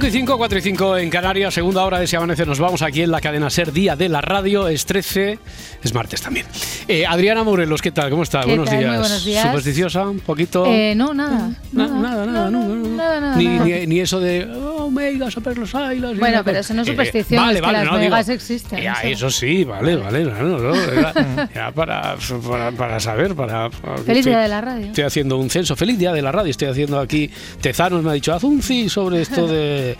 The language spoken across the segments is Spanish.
5 y 5, 4 y 5 en Canarias, segunda hora de Si Amanece. Nos vamos aquí en la cadena Ser Día de la Radio. Es 13, es martes también. Eh, Adriana Morelos, ¿qué tal? ¿Cómo está? ¿Qué buenos, tal? Muy días. buenos días. ¿Supersticiosa? ¿Un poquito? Eh, no, nada. Na- Nada, nada, nada, ni, eso de megas a ver los Bueno, no- pero eso no es Eh, superstición, vale, es que vale, las no, digo, existen, ya, eso. eso sí, vale, vale. no, no, era, era para, para, para saber, para... para- Feliz estoy- día de la radio. Estoy haciendo un censo. Feliz día de la radio. Estoy haciendo aquí. Tezanos me ha dicho, haz un sobre esto de.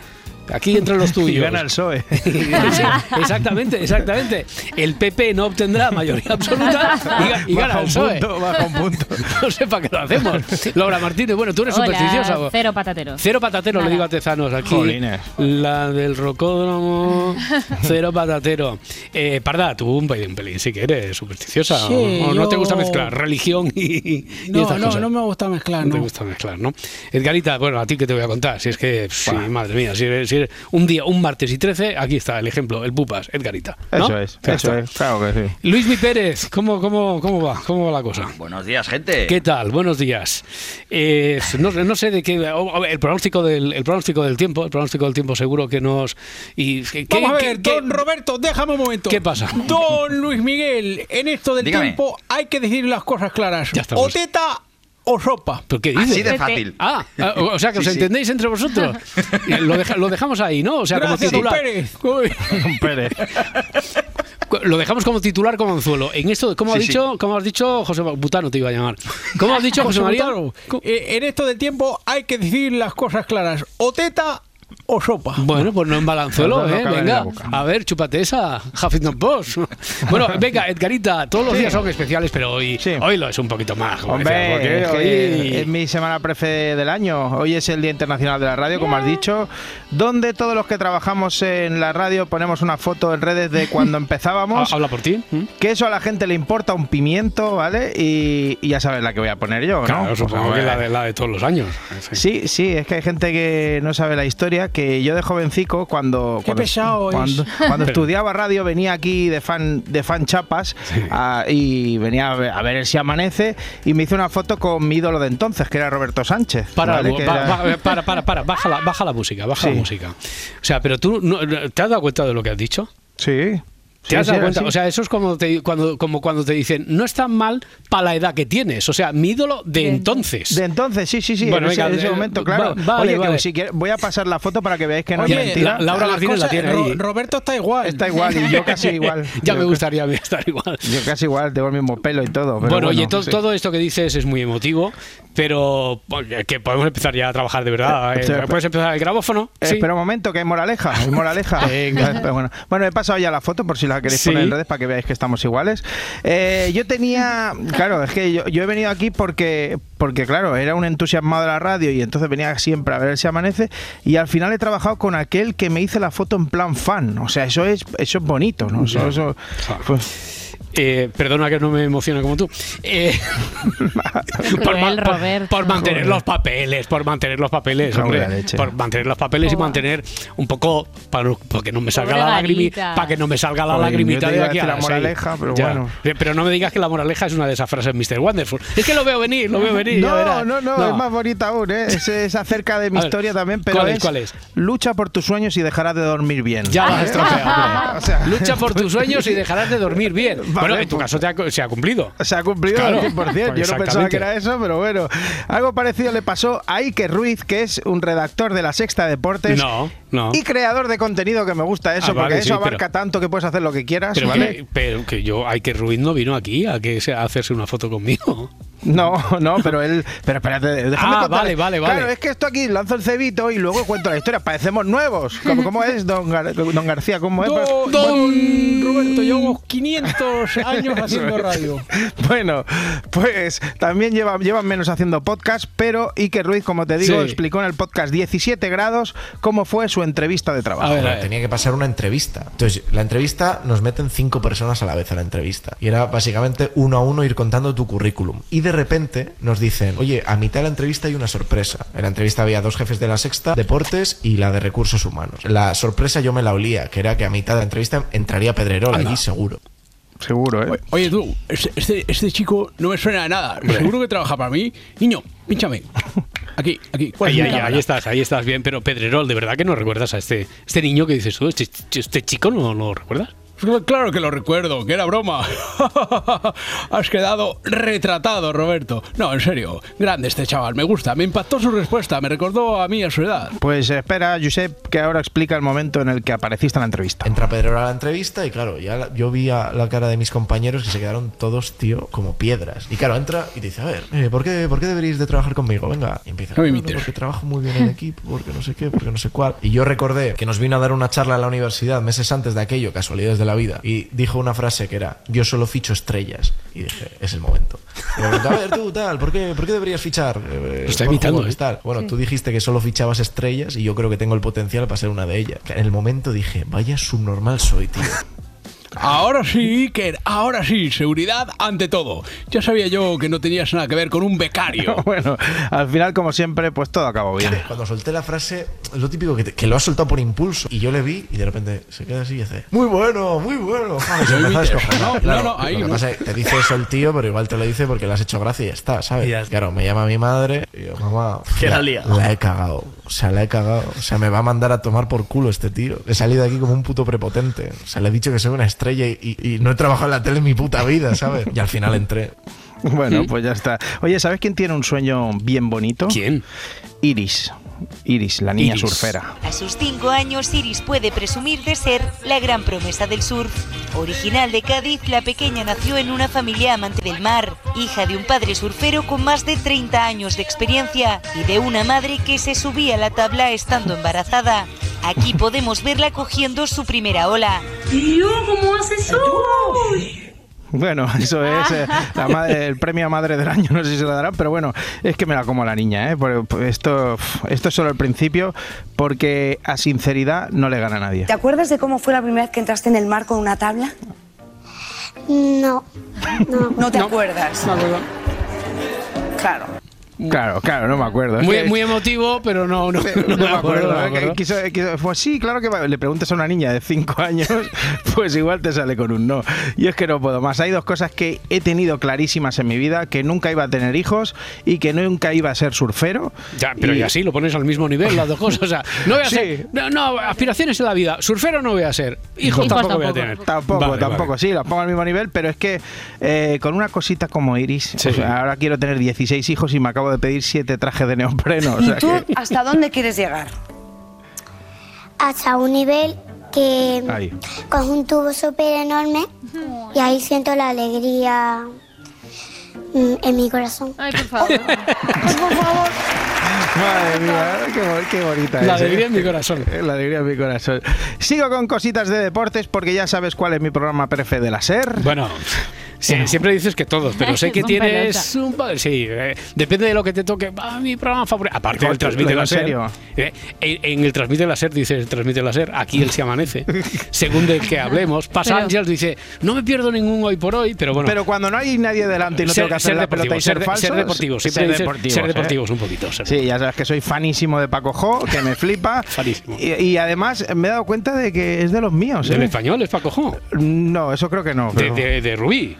Aquí entre los tuyos. Y gana el PSOE. Exactamente, exactamente. El PP no obtendrá mayoría absoluta y, ga- y gana Baja el un PSOE. punto, baja un punto. No sé para qué lo hacemos. Laura Martínez, bueno, tú eres supersticiosa. Cero patatero. Cero patatero, le Nada. digo a Tezanos aquí. Jolines. La del rocódromo, cero patatero. Eh, Parda, tú un pelín, un pelín, sí que eres supersticiosa. Sí, o, o no te gusta mezclar religión y, y No, estas no, cosas. no me gusta mezclar, No te no. gusta mezclar, ¿no? Edgarita, bueno, a ti que te voy a contar. Si es que, sí, madre mía, si eres, si un día, un martes y 13, aquí está el ejemplo, el Pupas, Edgarita. ¿no? Eso es, eso está. es, claro que sí. Luis Mi Pérez, ¿cómo, cómo, ¿cómo va? ¿Cómo va la cosa? Buenos días, gente. ¿Qué tal? Buenos días. Eh, no, no sé de qué. El pronóstico, del, el pronóstico del tiempo, el pronóstico del tiempo seguro que nos. Y, ¿qué- Vamos a ver, qué- don Roberto, déjame un momento. ¿Qué pasa? Don Luis Miguel, en esto del Dígame. tiempo hay que decir las cosas claras. Ya estamos. O teta o sopa. ¿Pero qué dices? Así de fácil. Ah, ah, o sea que os sí. entendéis entre vosotros. Lo, deja- lo dejamos ahí, ¿no? O sea, Gracias, como don titular. Pérez. Uy. Pérez. Lo dejamos como titular como anzuelo. En esto, ¿cómo, has Sí, sí. dicho, ¿cómo has dicho José Butano te iba a llamar? ¿Cómo has dicho José María? Eh, en esto del tiempo hay que decir las cosas claras. O teta o sopa. Bueno, pues no en balanzuelo, No, no ¿eh? Venga, a ver, chúpate esa, Huffington Post. Bueno, venga, Edgarita, todos los días son especiales, pero hoy, Sí. hoy lo es un poquito más. porque Hombre, es, que hoy- es mi semana prefe del año. Hoy es el Día Internacional de la Radio, como has dicho, donde todos los que trabajamos en la radio ponemos una foto en redes de cuando empezábamos. Ha- Habla por ti. ¿Mm? Que eso a la gente le importa un pimiento, ¿vale? Y, y ya sabes la que voy a poner yo, ¿no? Claro, Pues, supongo a que la de, la de todos los años. Sí, sí, es que hay gente que no sabe la historia, que yo de jovencico, cuando, Qué cuando, pesado es. cuando, cuando Pero- estudiaba radio, venía aquí de fan, de fan chapas a- y venía a ver, a ver el Si Amanece y me hizo una foto con mi ídolo de entonces, que era Roberto Sánchez. Para, ¿vale? Que ba- era- ba- para, para, para, baja la, baja la música, baja la música. O sea, pero tú, no- ¿te has dado cuenta de lo que has dicho? Sí. ¿Te Sí, has dado cuenta? O sea, eso es como, te- cuando, como cuando te dicen, no es tan mal para la edad que tienes. O sea, mi ídolo de De entonces. De entonces, sí, sí, sí, Bueno, en, ese, venga, en ese eh, momento, va- claro. vale, Oye, que vale. si quiere- voy a pasar la foto para que veáis que no Oye, es mentira. la- Laura Martínez la tiene Ro- ahí. Roberto está igual. Está igual y yo casi igual. ya Yo me gustaría estar igual. Yo casi igual, tengo el mismo pelo y todo. pero bueno, oye, to- sí. todo esto que dices es muy emotivo, pero oye, que podemos empezar ya a trabajar de verdad. Eh, ¿eh? ¿Puedes empezar el grabófono? Eh, Sí. Espera un momento, que hay moraleja. Hay moraleja. Bueno. bueno, he pasado ya la foto por si la queréis Sí. poner en redes para que veáis que estamos iguales. Eh, yo tenía. Claro, es que yo, yo he venido aquí porque, porque, claro, era un entusiasmado de la radio y entonces venía siempre a ver si amanece. Y al final he trabajado con aquel que me hice la foto en plan fan. O sea, eso es, eso es bonito, ¿no? Eso, eso- pues, Eh, perdona que no me emocione como tú. Eh, ma- por mantener los papeles, por mantener los papeles, hombre, por mantener los papeles y mantener un poco para que no me salga Pobre la lagrimita, para que no me salga la Joder, lagrimita yo te de aquí a la moraleja, pero Ya. bueno. Pero no me digas que la moraleja es una de esas frases Mr. Wonderful. Es que lo veo venir, lo veo venir. No, verás. no, no, es más bonita aún, ¿eh? Es, es acerca de mi A ver, historia también, pero ¿cuál es, es, cuál es? lucha por tus sueños y dejarás de dormir bien. Ya lo has estropeado. hombre. O sea- Lucha por tus sueños y dejarás de dormir bien. Bueno, en tu pues- caso te ha- se ha cumplido. Se ha cumplido Claro, al 100%. Yo no pensaba exactamente. que era eso, pero bueno. Algo parecido le pasó a Iker Ruiz, que es un redactor de la Sexta Deportes. No, no. Y creador de contenido que me gusta eso, Ah, vale, porque eso sí, abarca pero- tanto que puedes hacer lo que quieras. Pero, ¿vale? que, pero que yo, que Ruiz no vino aquí a, que a hacerse una foto conmigo. No, no, pero él. Pero espérate, déjame Ah, vale, vale, vale. Claro, es que esto aquí lanzo el cebito y luego cuento la historia. Parecemos nuevos. ¿Cómo, cómo es, don, Gar- don García? ¿Cómo es? Don, don Roberto, llevamos 500 años haciendo radio. Bueno, pues también llevan, llevan menos haciendo podcast, pero Iker Ruiz, como te digo, Sí. explicó en el podcast 17 grados cómo fue su entrevista de trabajo. A ver, a Bueno, ver. tenía que pasar una entrevista. Entonces, la entrevista nos meten cinco personas a la vez a la entrevista. Y era básicamente uno a uno ir contando tu currículum. Y de repente nos dicen, oye, a mitad de la entrevista hay una sorpresa. En la entrevista había dos jefes de la sexta, deportes y la de recursos humanos. La sorpresa yo me la olía, que era que a mitad de la entrevista entraría Pedrerol Anda. allí seguro. Seguro, ¿eh? Oye, tú, este, este, este chico no me suena de nada. Seguro que trabaja para mí. Niño, pínchame. Aquí, aquí. ¿cuál es Ahí, estás, ahí estás bien, pero Pedrerol, ¿de verdad que no recuerdas a este, este niño que dices tú? ¿Este, este chico no lo recuerdas? Pues Claro que lo recuerdo, que era broma. Has quedado retratado, Roberto. No, en serio, grande este chaval, me gusta. Me impactó su respuesta, me recordó a mí a su edad. Pues espera, Josep, que ahora explica el momento en el que apareciste en la entrevista. Entra Pedrerol a la entrevista y claro, ya la- yo vi a la cara de mis compañeros que se quedaron todos, tío, como piedras. Y claro, entra y dice, a ver, eh, ¿por, qué, ¿por qué deberíais de trabajar conmigo? Venga. Y empieza, No me "No, no, imites". porque trabajo muy bien en equipo, porque no sé qué, porque no sé cuál. Y yo recordé que nos vino a dar una charla en la universidad meses antes de aquello, casualidades de la vida, y dijo una frase que era, yo solo ficho estrellas. Y dije, es el momento. Y me preguntó, a ver, tú, tal, ¿por qué, por qué deberías fichar? Eh, Lo está por imitando, jugadores, ¿eh? tal. Bueno, tú dijiste que solo fichabas estrellas y yo creo que tengo el potencial para ser una de ellas. En el momento dije, vaya subnormal soy, tío. Ahora sí, Iker, ahora sí, seguridad ante todo. Ya sabía yo que no tenías nada que ver con un becario. Bueno, al final, como siempre, pues todo acabó bien. Cuando solté la frase, es lo típico que, te- que lo has soltado por impulso. Y yo le vi y de repente se queda así y hace, muy bueno, muy bueno. Se. No, no, ahí lo que no. pasa es que te dice eso el tío, pero igual te lo dice porque le has hecho gracia y ya está, ¿sabes? Claro, me llama mi madre y yo, mamá, la, la he cagado. O sea, la he cagado. O sea, me va a mandar a tomar por culo este tío. He salido de aquí como un puto prepotente. O sea, le he dicho que soy una estrella y, y- y no he trabajado en la tele en mi puta vida, ¿sabes? Y al final entré. Bueno, pues ya está. Oye, ¿sabes quién tiene un sueño bien bonito? ¿Quién? Iris. Iris, la niña Iris. surfera. A sus cinco años, Iris puede presumir de ser la gran promesa del surf. Original de Cádiz, la pequeña nació en una familia amante del mar, hija de un padre surfero con más de 30 años de experiencia y de una madre que se subía a la tabla estando embarazada. Aquí podemos verla cogiendo su primera ola. Bueno, eso es eh, la madre- el premio a madre del año, no sé si se lo darán, pero bueno, es que me la como la niña, ¿eh? Por- por esto, esto es solo el principio, porque a sinceridad no le gana a nadie. ¿Te acuerdas de cómo fue la primera vez que entraste en el mar con una tabla? No, no. No te acuerdas. Claro. Claro, claro, no me acuerdo. Es Muy, que- muy emotivo, pero no, no, no, no me acuerdo. no me. Que acuerdo. quiso- quiso- pues sí, claro que le preguntas a una niña de 5 años, pues igual te sale con un no. Y es que no puedo más. Hay dos cosas que he tenido clarísimas en mi vida, que nunca iba a tener hijos y que nunca iba a ser surfero. Ya, pero Y- y así lo pones al mismo nivel, las dos cosas. O sea, no voy a Sí. hacer. No, no, aspiraciones en la vida. Surfero no voy a ser. Hijos Hijos tampoco, voy a tampoco. tener. Tampoco, Vale, tampoco, vale. sí, las pongo al mismo nivel, pero es que eh, con una cosita como Iris, Sí. o sea, ahora quiero tener 16 hijos y me acabo de pedir 7 trajes de neopreno. O ¿Y sea tú que- hasta dónde quieres llegar? Hasta un nivel que Ahí. cojo un tubo súper enorme y ahí siento la alegría mm, en mi corazón. Ay, por favor. Madre mía, qué, qué bonita La es, ¿eh? alegría en mi corazón. La alegría en mi corazón. Sigo con cositas de deportes porque ya sabes cuál es mi programa prefe de la SER. Bueno. Sí, siempre dices que todos, pero sé que tienes un Sí, eh, depende de lo que te toque. Ah, mi programa favorito. Aparte del transmite ¿en la SER. serio? eh, en, en el transmite la SER dice el transmite la SER. Aquí él se amanece. Según del que hablemos. Pasa Pero- Ángels dice, no me pierdo ningún hoy por hoy, pero bueno. Pero cuando no hay nadie delante y no tengo que hacer la pelota y ser, de- falso, ser deportivos, siempre ser dices deportivos, ser ¿eh? deportivos un poquito. ser Sí, ya sabes que soy fanísimo de Paco Jo, que me flipa. Fanísimo. Y, y además me he dado cuenta de que es de los míos. ¿Del ¿eh? español es Paco Jo? No, eso creo que no. De, de, de Rubí.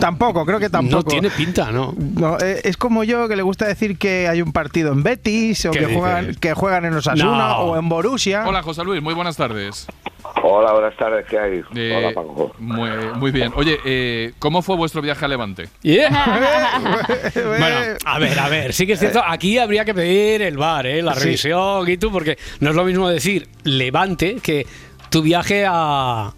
Tampoco, creo que tampoco. No tiene pinta, ¿no? No, eh, es como yo que le gusta decir que hay un partido en Betis o ¿Qué que juegan, que juegan en Osasuna No. o en Borussia. Hola José Luis, muy buenas tardes. Hola, buenas tardes, ¿qué hay? Eh, Hola, Paco. Muy, muy bien. Oye, eh, ¿cómo fue vuestro viaje a Levante? Bueno, a ver, a ver, sí que es cierto, aquí habría que pedir el bar, ¿eh? la Sí. revisión y tú, porque no es lo mismo decir Levante que tu viaje a,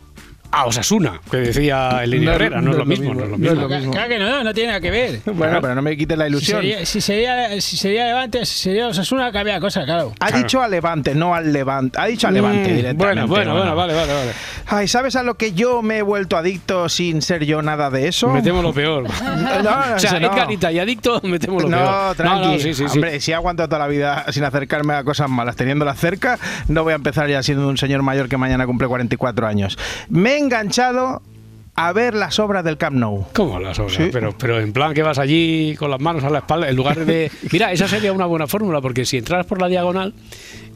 a Osasuna, que decía el No, Herrera, no, no es lo es mismo, mismo, no es lo no es mismo. lo mismo. Claro que no, no tiene nada que ver. Bueno, pero no me quites la Si ilusión. sería, si sería, si sería Levante, si sería Osasuna, cambia cosa, claro. Ha dicho a Levante, no al Levante. Ha dicho a Levante Mm, directamente. bueno, bueno, bueno, vale, vale, vale. Ay, ¿sabes a lo que yo me he vuelto adicto sin ser yo nada de eso? Metemos lo peor. No, no, o sea, ese no. Edgarita y adicto, metemos lo No, peor. tranqui. sí, sí, sí. Hombre, si he aguantado toda la vida sin acercarme a cosas malas, teniéndolas cerca, no voy a empezar ya siendo un señor mayor que mañana cumple 44 años. Me he enganchado a ver las obras del Camp Nou. ¿Cómo las obras? Sí. Pero, pero en plan que vas allí con las manos a la espalda, en lugar de... Mira, esa sería una buena fórmula, porque si entras por la diagonal,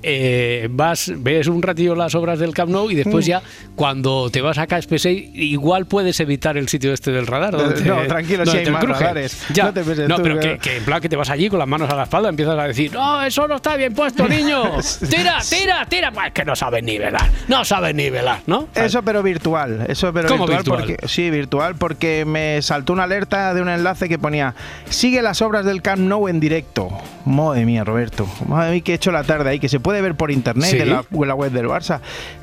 eh, vas, ves un ratillo las obras del Camp Nou y después Mm. ya, cuando te vas a KSPC, igual puedes evitar el sitio este del radar. donde No, tranquilo, sí hay más radares. Ya. No te No, tú pero que- en plan que te vas allí con las manos a la espalda, empiezas a decir, no, eso no está bien puesto, niño. Tira, tira, tira. Pues que no sabes ni velar, no sabes ni velar, ¿no? Eso pero virtual, eso pero ¿Cómo virtual, virtual? porque sí, virtual porque me saltó una alerta de un enlace que ponía sigue las obras del Camp Nou en directo. Madre mía, Roberto. Madre mía, que he hecho la tarde ahí, que se puede ver por internet ¿Sí? en, la, en la web del Barça.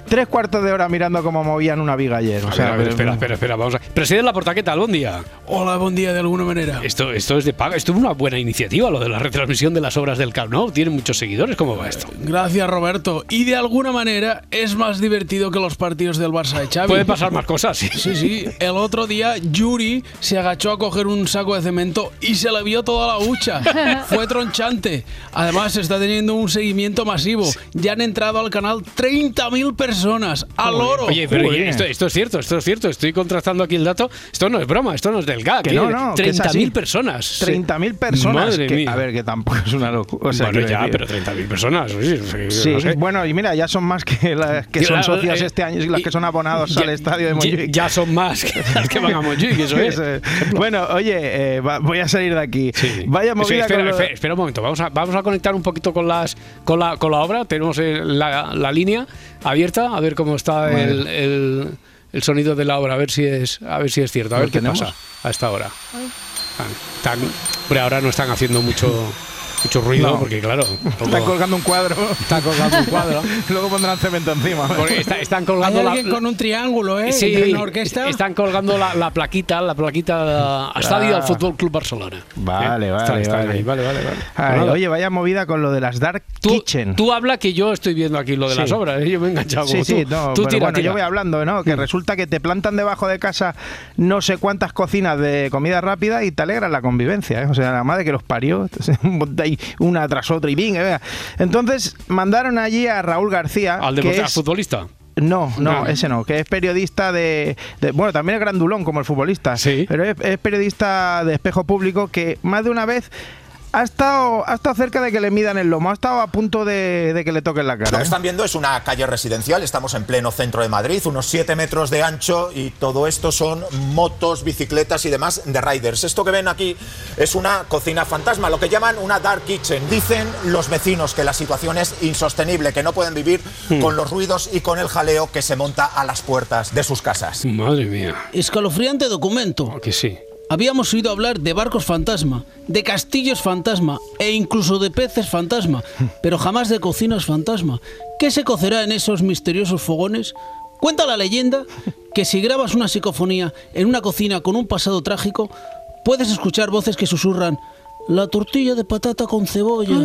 Tres cuartos de hora mirando cómo movían una viga ayer. O A ver, sea, a ver, pero- espera, espera, espera, vamos a... Presidente La Porta, ¿qué tal? Buen día. Hola, buen día de alguna manera. Esto, esto es de paga. Esto es una buena iniciativa, lo de la retransmisión de las obras del Camp Nou. Tiene muchos seguidores. ¿Cómo va esto? Gracias, Roberto. Y de alguna manera es más divertido que los partidos del Barça de Xavi. Pueden pasar más cosas, sí. Sí, sí. El otro día Yuri se agachó a coger un saco de cemento y se le vio toda la hucha. Fue tronchante. Además, está teniendo un seguimiento masivo. Ya han entrado al canal 30.000 personas. ¡Al oro! Oye, pero esto, esto es cierto, esto es cierto. Estoy contrastando aquí el dato. Esto no es broma, esto no es del GAC. Que ¿eh? no, no, que es así. 30.000 personas. 30.000 personas. Madre que- mía. A ver, que tampoco es una locura. O sea, bueno, ya, pero 30.000 personas. Sí, sí, Sí, no sé. bueno, y mira, ya son más que las que son socias eh, este año y las que son abonados ya- al estadio de Montjuic. Ya son más que las que van a Montjuic, eso es. Bueno, oye, eh, va- voy a salir de aquí. Sí. Vaya Sí, movida espera, con lo- espera, espera un momento, vamos a, vamos a conectar un poquito con las con la, con la obra. Tenemos eh, la, la línea abierta, a ver cómo está Vale. el, el- el sonido de la obra, a ver si es, a ver si es cierto, a ¿Lo ver qué tenemos? pasa a esta hora. Hombre, ahora no están haciendo mucho mucho ruido, No. porque claro, Están tampoco- colgando un cuadro. Está colgando un cuadro. Luego pondrán cemento encima. porque está- están Hay colgando la, alguien con un triángulo, ¿eh? Sí, orquesta. están colgando la, la plaquita, la plaquita al estadio del Fútbol Club Barcelona. Vale, Eh, vale, están- están vale. ahí, vale, vale, vale. Ay, Pues oye, vaya movida con lo de las Dark Tú, Kitchen. tú habla que yo estoy viendo aquí lo de Sí. las obras, ¿eh? yo me he enganchado Sí, sí, tú. no, Tú pero tira, bueno, tira. yo voy hablando, ¿no? Que resulta que te plantan debajo de casa no sé cuántas cocinas de comida rápida y te alegran la convivencia, ¿eh? O sea, la madre que los parió, entonces, ahí una tras otra y bien, venga. Entonces mandaron allí a Raúl García, Al que al es- futbolista. No, no, No. ese no, que es periodista de, de- Bueno, también es grandulón como el futbolista. Sí. Pero es, es periodista de espejo público que más de una vez ha estado, ha estado cerca de que le midan el lomo, ha estado a punto de, de que le toquen la Lo cara. que ¿eh? están viendo es una calle residencial, estamos en pleno centro de Madrid, unos 7 metros de ancho y todo esto son motos, bicicletas y demás de riders. Esto que ven aquí es una cocina fantasma, lo que llaman una dark kitchen. Dicen los vecinos que la situación es insostenible, que no pueden vivir Hmm. con los ruidos y con el jaleo que se monta a las puertas de sus casas. Madre mía, Escalofriante documento. que sí. Habíamos oído hablar de barcos fantasma, de castillos fantasma e incluso de peces fantasma, pero jamás de cocinas fantasma. ¿Qué se cocerá en esos misteriosos fogones? Cuenta la leyenda que si grabas una psicofonía en una cocina con un pasado trágico, puedes escuchar voces que susurran la tortilla de patata con cebolla.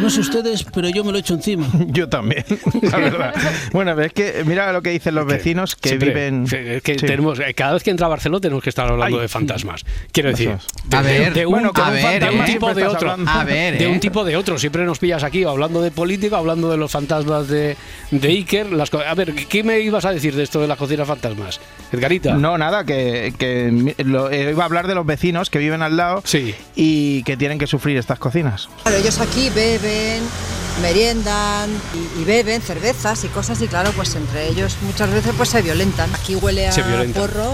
No sé ustedes, pero yo me lo echo encima. Yo también, la verdad. bueno, es que mira lo que dicen los vecinos que Siempre, viven. es que Sí. tenemos, eh, cada vez que entra a Barcelona tenemos que estar hablando Ay. de fantasmas. Quiero decir, de, A de- ver, de un, bueno, de con tipo de otro. A ver, de ¿eh? un tipo de otro. Siempre nos pillas aquí hablando de política, hablando de los fantasmas de, de Iker. Las, a ver, ¿qué me ibas a decir de esto de las cocinas fantasmas? Edgarita. No, nada, que, que mi- lo- eh, iba a hablar de los vecinos que viven al lado Sí. y que tienen que sufrir estas cocinas. Claro, ellos aquí beben, meriendan y, y beben cervezas y cosas y claro, pues entre ellos muchas veces pues se violentan. Aquí huele a porro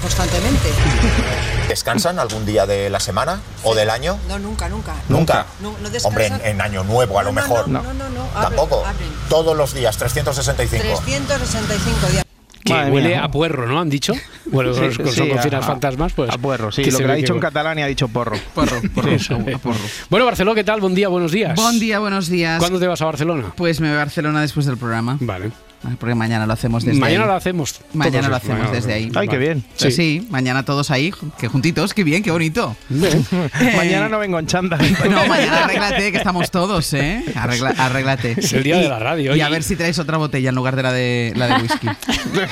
constantemente. ¿Descansan algún día de la semana o del año? No, nunca, nunca. Nunca. No, no Hombre, en, año nuevo a lo No, mejor. No, no, no, no, abren, Tampoco. abren. Todos los días, 365. 365 días. Que Madre huele mía. a puerro, ¿no? Han dicho. Bueno, Sí, con, sí, a- fantasmas, pues. A puerro, sí. que lo se que ha dicho en catalán y ha dicho porro. Porro, porro, eh. a porro. Bueno, Barcelona, ¿qué tal? Buen día, buenos días. Buen día, buenos días. ¿Cuándo te vas a Barcelona? Pues me voy a Barcelona después del programa. Vale. Porque mañana lo hacemos desde Mañana ahí. lo hacemos. Mañana todos, lo hacemos mañana desde lo ahí. Ay, qué bien. Sí. sí, mañana todos ahí, que juntitos, qué bien, qué bonito. Mañana no vengo en chanda. No, mañana arréglate, que estamos todos, ¿eh? Arregla- arréglate. Es el día Y- de la radio, Y a oye. ver si traes otra botella en lugar de la de, la de whisky. Una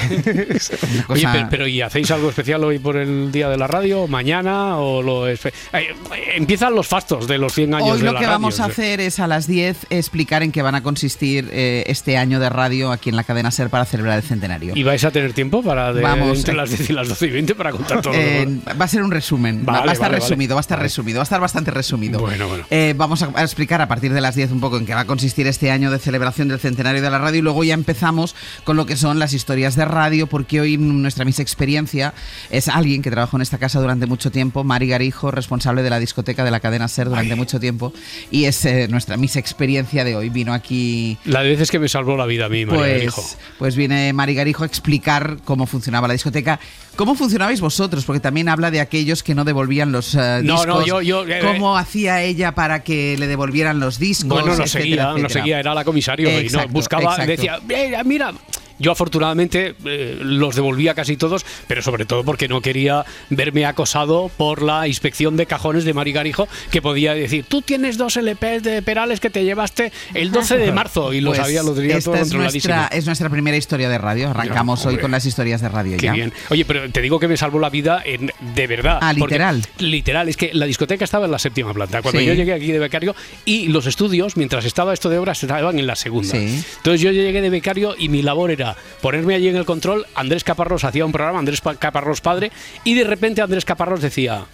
Oye, cosa- pero, pero ¿y hacéis algo especial hoy por el día de la radio? ¿Mañana? o lo espe- Eh, Empiezan los fastos de los 100 años Hoy de lo la que radio. vamos a hacer es a las 10 explicar en qué van a consistir eh, este año de radio aquí en la cadena SER para celebrar el centenario. ¿Y vais a tener tiempo para de, Vamos, entre las 10 y las 12 y 20 para contar todo? Eh, va a ser un resumen. va- Vale, va a estar vale, vale. resumido, va a estar resumido, va a estar bastante resumido. Bueno, bueno. Eh, vamos a, a explicar a partir de las 10 un poco en qué va a consistir este año de celebración del centenario de la radio y luego ya empezamos con lo que son las historias de radio, porque hoy nuestra Miss Experiencia es alguien que trabajó en esta casa durante mucho tiempo, Mari Garijo, responsable de la discoteca de la cadena SER durante mucho tiempo, y es eh, nuestra Miss Experiencia de hoy. Vino aquí La de veces que me salvó la vida a mí, María pues, Garijo. pues viene Mari Garijo a explicar cómo funcionaba la discoteca. ¿Cómo funcionabais vosotros? Porque también habla de aquellos que no devolvían los eh, No, discos. no, yo- yo, eh, ¿Cómo hacía ella para que le devolvieran los discos? Bueno, no etcétera, seguía, no seguía, era la comisario y no buscaba, exacto. decía, "Eh, mira, yo afortunadamente eh, los devolvía casi todos, pero sobre todo porque no quería verme acosado por la inspección de cajones de Mari Garijo, que podía decir, tú tienes dos LPs de Perales que te llevaste el 12 de marzo y lo Pues sabía, lo tenía todo es nuestra, es nuestra primera historia de radio. Arrancamos hoy con las historias de radio Qué ya. bien. Oye, pero te digo que me salvó la vida en, de verdad. Ah, literal. literal. Es que la discoteca estaba en la séptima planta. Cuando Sí. yo llegué aquí de becario y los estudios, mientras estaba esto de obras, estaban en la segunda. Sí. Entonces yo llegué de becario y mi labor era ponerme allí en el control. Andrés Caparrós hacía un programa, Andrés Pa- Caparrós padre, y de repente Andrés Caparrós decía.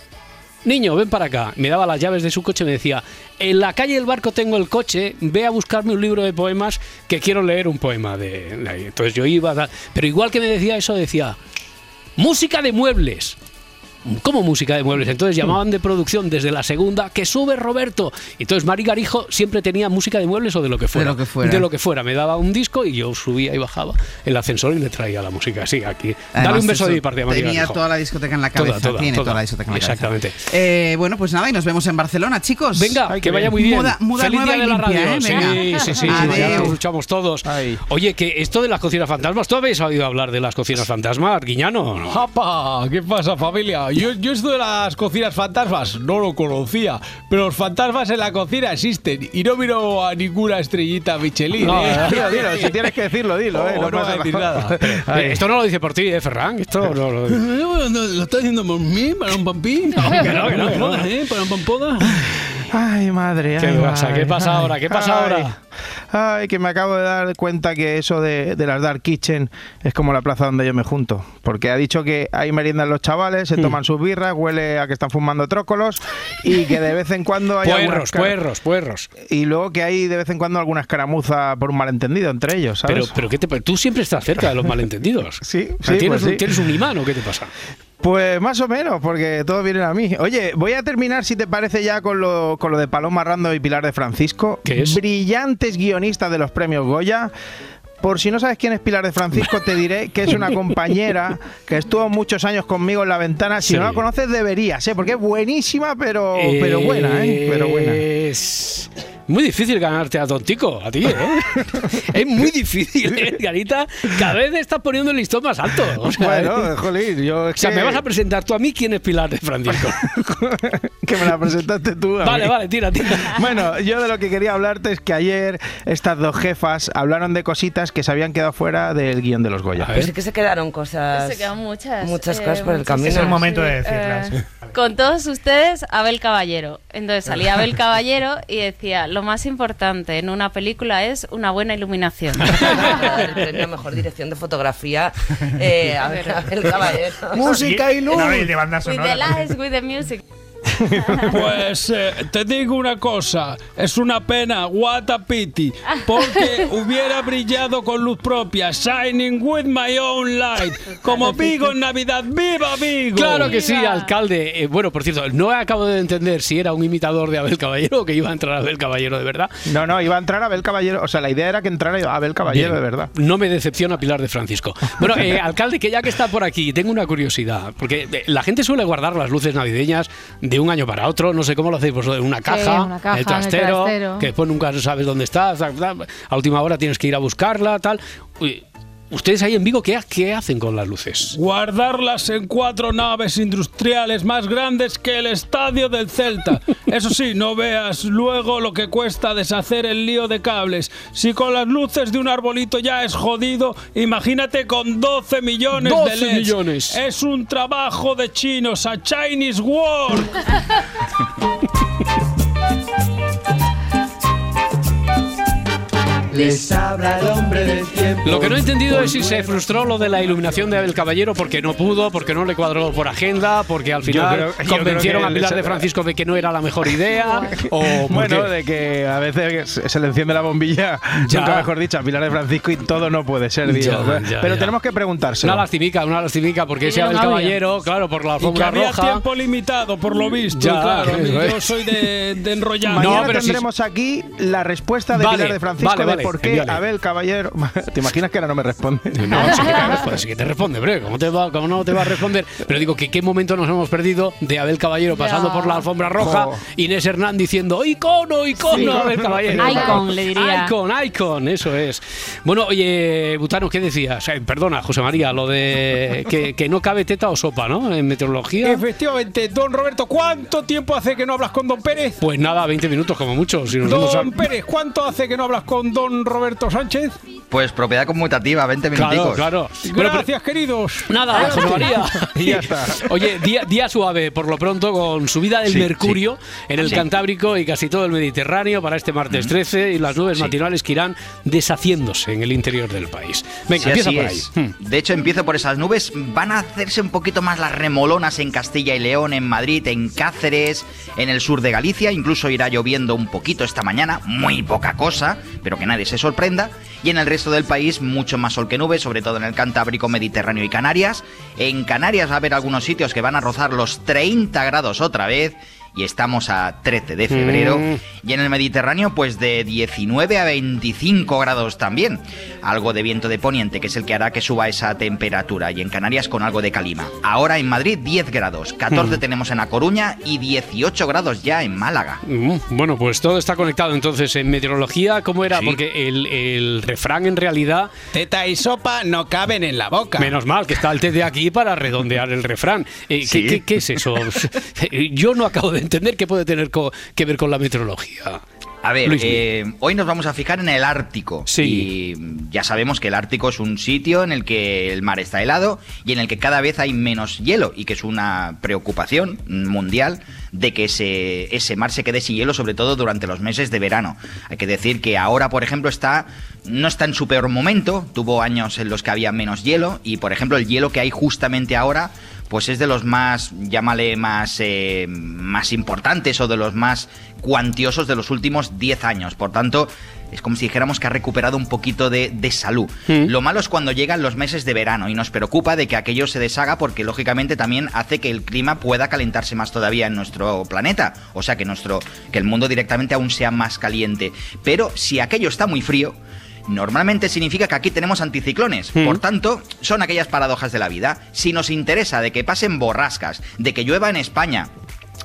Niño, ven para acá. Me daba las llaves de su coche y me decía, en la calle del barco tengo el coche, ve a buscarme un libro de poemas que quiero leer un poema de... de ahí". Entonces yo iba, pero igual que me decía eso, decía, música de muebles. ¿Cómo música de muebles? Entonces llamaban de producción desde la segunda, que sube Roberto. Entonces Mari Garijo siempre tenía música de muebles o de lo que fuera. lo que fuera. De lo que fuera. Me daba un disco y yo subía y bajaba el ascensor y le traía la música. Sí, aquí. Dale un beso de mi parte a Mari Tenía Garijo. toda la discoteca en la Toda, cabeza. toda, Tiene toda. toda la discoteca en la cabeza. Exactamente. Eh, bueno, pues nada, y nos vemos en Barcelona, chicos. Venga, que vaya muy bien. Muda, muda Feliz nueva día y de la limpia, radio. ¿eh? Sí, Venga. sí, sí, ya nos luchamos todos. Oye, que esto de las cocinas fantasmas, ¿tú habéis oído hablar de las cocinas fantasmas, Guiñano? ¿no? ¡Japa! ¿Qué pasa, familia? Yo, yo esto de las cocinas fantasmas no lo conocía, pero los fantasmas en la cocina existen y no miro a ninguna estrellita Michelin. No, ¿eh? dilo, dilo, si tienes que decirlo, dilo, eh, no no pasa decir nada. nada. Eh, Esto no lo dice por ti, ¿eh, Ferran? Esto no lo no, ¿Lo está diciendo por mí? ¿Para un pampín? No, que no, que no, que no. ¿Eh? ¿Para un pampoda? Ay, madre. ¿Qué ay, pasa? madre, ¿Qué pasa ay, ahora? ¿Qué pasa ay. ahora? Ay, que me acabo de dar cuenta que eso de, de las Dark Kitchen es como la plaza donde yo me junto. Porque ha dicho que hay meriendas los chavales, Hmm. se toman sus birras, huele a que están fumando trócolos y que de vez en cuando hay Puerros, puerros, puerros. Y luego que hay de vez en cuando alguna escaramuza por un malentendido entre ellos, ¿sabes? Pero, pero ¿qué te, tú siempre estás cerca de los malentendidos. Sí, O sea, sí, ¿tienes, pues sí. ¿Tienes un imán o qué te pasa? Pues más o menos, porque todos vienen a mí. Oye, voy a terminar, si te parece, ya con lo, con lo de Paloma Rando y Pilar de Francisco. ¿Qué es? Brillantes guionistas de los premios Goya. Por si no sabes quién es Pilar de Francisco, te diré que es una compañera que estuvo muchos años conmigo en la ventana. Si Sí. no la conoces, deberías, ¿eh? porque es buenísima, pero, pero buena, ¿eh? Pero buena. Es muy difícil ganarte a Tontico, a ti, ¿eh? es muy difícil, ¿eh, Garita? Cada vez estás poniendo el listón más alto. O sea, Bueno, jolín, yo es o sea, que, me vas a presentar tú a mí quién es Pilar de Francisco. que me la presentaste tú. a vale, mí. vale, tira, tira. Bueno, yo de lo que quería hablarte es que ayer estas dos jefas hablaron de cositas que se habían quedado fuera del guion de los Goya. Pues sí que se quedaron cosas. Se quedan muchas. Muchas eh, cosas por el camino. Es el momento sí. de decirlas. Eh, con todos ustedes, Abel Caballero. Entonces salía Abel Caballero y decía, lo más importante en una película es una buena iluminación. el premio a mejor dirección de fotografía eh, a ver, a ver, el caballero. Música y luz. No, de banda with the sonora. lights, with the music. Pues eh, te digo una cosa, es una pena, what a pity, porque hubiera brillado con luz propia, shining with my own light, como Vigo en Navidad, ¡viva Vigo! Claro que sí, alcalde. Eh, bueno, por cierto, no acabo de entender si era un imitador de Abel Caballero o que iba a entrar Abel Caballero de verdad. No, no, iba a entrar Abel Caballero. O sea, la idea era que entrara Abel Caballero Bien, de verdad. No me decepciona Pilar de Francisco. Bueno, eh, alcalde, que ya que está por aquí, tengo una curiosidad. Porque la gente suele guardar las luces navideñas de un año para otro. No sé cómo lo hacéis vosotros. En una caja, una caja, en el en el trastero, trastero. que después nunca sabes dónde está. A última hora tienes que ir a buscarla, tal. Uy, ustedes ahí en Vigo, ¿qué, qué hacen con las luces? Guardarlas en cuatro naves industriales más grandes que el estadio del Celta. Eso sí, no veas luego lo que cuesta deshacer el lío de cables. Si con las luces de un arbolito ya es jodido, imagínate con 12 millones de 12 LEDs. millones. Es un trabajo de chinos a Chinese War. Les habla el hombre del. Lo que no he entendido es si se frustró lo de la iluminación de Abel Caballero porque no pudo, porque no le cuadró por agenda, porque al final creo- yo convencieron a Pilar de Francisco de que no era la mejor idea. o Bueno, de que a veces se le enciende la bombilla, Ya. nunca mejor dicho, a Pilar de Francisco y todo no puede ser. Ya, ya, Pero ya. tenemos que preguntárselo. Una lastimica, una lastimica, porque ese no Abel había. Caballero, claro, por la alfombra había roja. tiempo limitado, por lo visto. Ya, claro, yo soy de, de enrollar. Mañana pero si- tendremos aquí la respuesta de Vale, Pilar de Francisco vale, vale, de por qué envíale. Abel Caballero. ¿Te imaginas que ahora no me responde? No, sí que te responde, sí que te responde, hombre. ¿Cómo, te va, ¿Cómo no te va a responder? Pero digo que qué momento nos hemos perdido de Abel Caballero pasando por la alfombra roja, Jo. Inés Hernán diciendo icono, icono, Sí. Abel Caballero. Icon, le diría. Icon, icon, eso es. Bueno, oye, Butano, ¿qué decías? Eh, perdona, José María, lo de que, que no cabe teta o sopa, ¿no? En meteorología. Efectivamente, don Roberto, ¿cuánto tiempo hace que no hablas con don Pérez? Pues nada, 20 minutos como mucho. Si nos vemos a- Don Pérez, ¿cuánto hace que no hablas con don Roberto Sánchez? Pues propiedad conmutativa, 20 Claro, minuticos. claro. Bueno, Gracias, pero- queridos. Nada, José María. Y ya está. Oye, día, día suave, por lo pronto, con subida del Sí, mercurio en el Sí. Cantábrico y casi todo el Mediterráneo para este martes 13 y las nubes matinales que irán deshaciéndose en el interior del país. Venga, Sí, empieza por ahí. es. Hmm. De hecho, empiezo por esas nubes. Van a hacerse un poquito más las remolonas en Castilla y León, en Madrid, en Cáceres, en el sur de Galicia. Incluso irá lloviendo un poquito esta mañana, muy poca cosa, pero que nadie se sorprenda. Y en el resto del país, mucho más sol que nubes, sobre todo en el Cantábrico, Mediterráneo y Canarias. En Canarias va a haber algunos sitios que van a rozar los 30 grados otra vez. Y estamos a 13 de febrero. Mm. Y en el Mediterráneo, pues de 19 a 25 grados también. Algo de viento de poniente, que es el que hará que suba esa temperatura. Y en Canarias con algo de calima. Ahora en Madrid 10 grados, 14 Mm. tenemos en A Coruña y 18 grados ya en Málaga. Mm, Bueno, pues todo está conectado entonces en meteorología. ¿Cómo era? Sí. Porque el, el refrán en realidad Teta y sopa no caben en la boca. Menos mal que está el té de aquí para redondear el refrán. Eh, ¿qué, Sí. qué- qué es eso? Yo no acabo de entender qué puede tener que ver con la meteorología. A ver, eh, hoy nos vamos a fijar en el Ártico. Sí. Y ya sabemos que el Ártico es un sitio en el que el mar está helado y en el que cada vez hay menos hielo y que es una preocupación mundial de que ese, ese mar se quede sin hielo, sobre todo durante los meses de verano. Hay que decir que ahora, por ejemplo, está no está en su peor momento. Tuvo años en los que había menos hielo y, por ejemplo, el hielo que hay justamente ahora pues es de los más, llámale más, eh, más importantes o de los más cuantiosos de los últimos 10 años. Por tanto, es como si dijéramos que ha recuperado un poquito de, de salud. Lo malo es cuando llegan los meses de verano y nos preocupa de que aquello se deshaga porque lógicamente también hace que el clima pueda calentarse más todavía en nuestro planeta. O sea, que, nuestro, que el mundo directamente aún sea más caliente. Pero si aquello está muy frío, normalmente significa que aquí tenemos anticiclones. Mm. Por tanto, son aquellas paradojas de la vida. Si nos interesa de que pasen borrascas, de que llueva en España,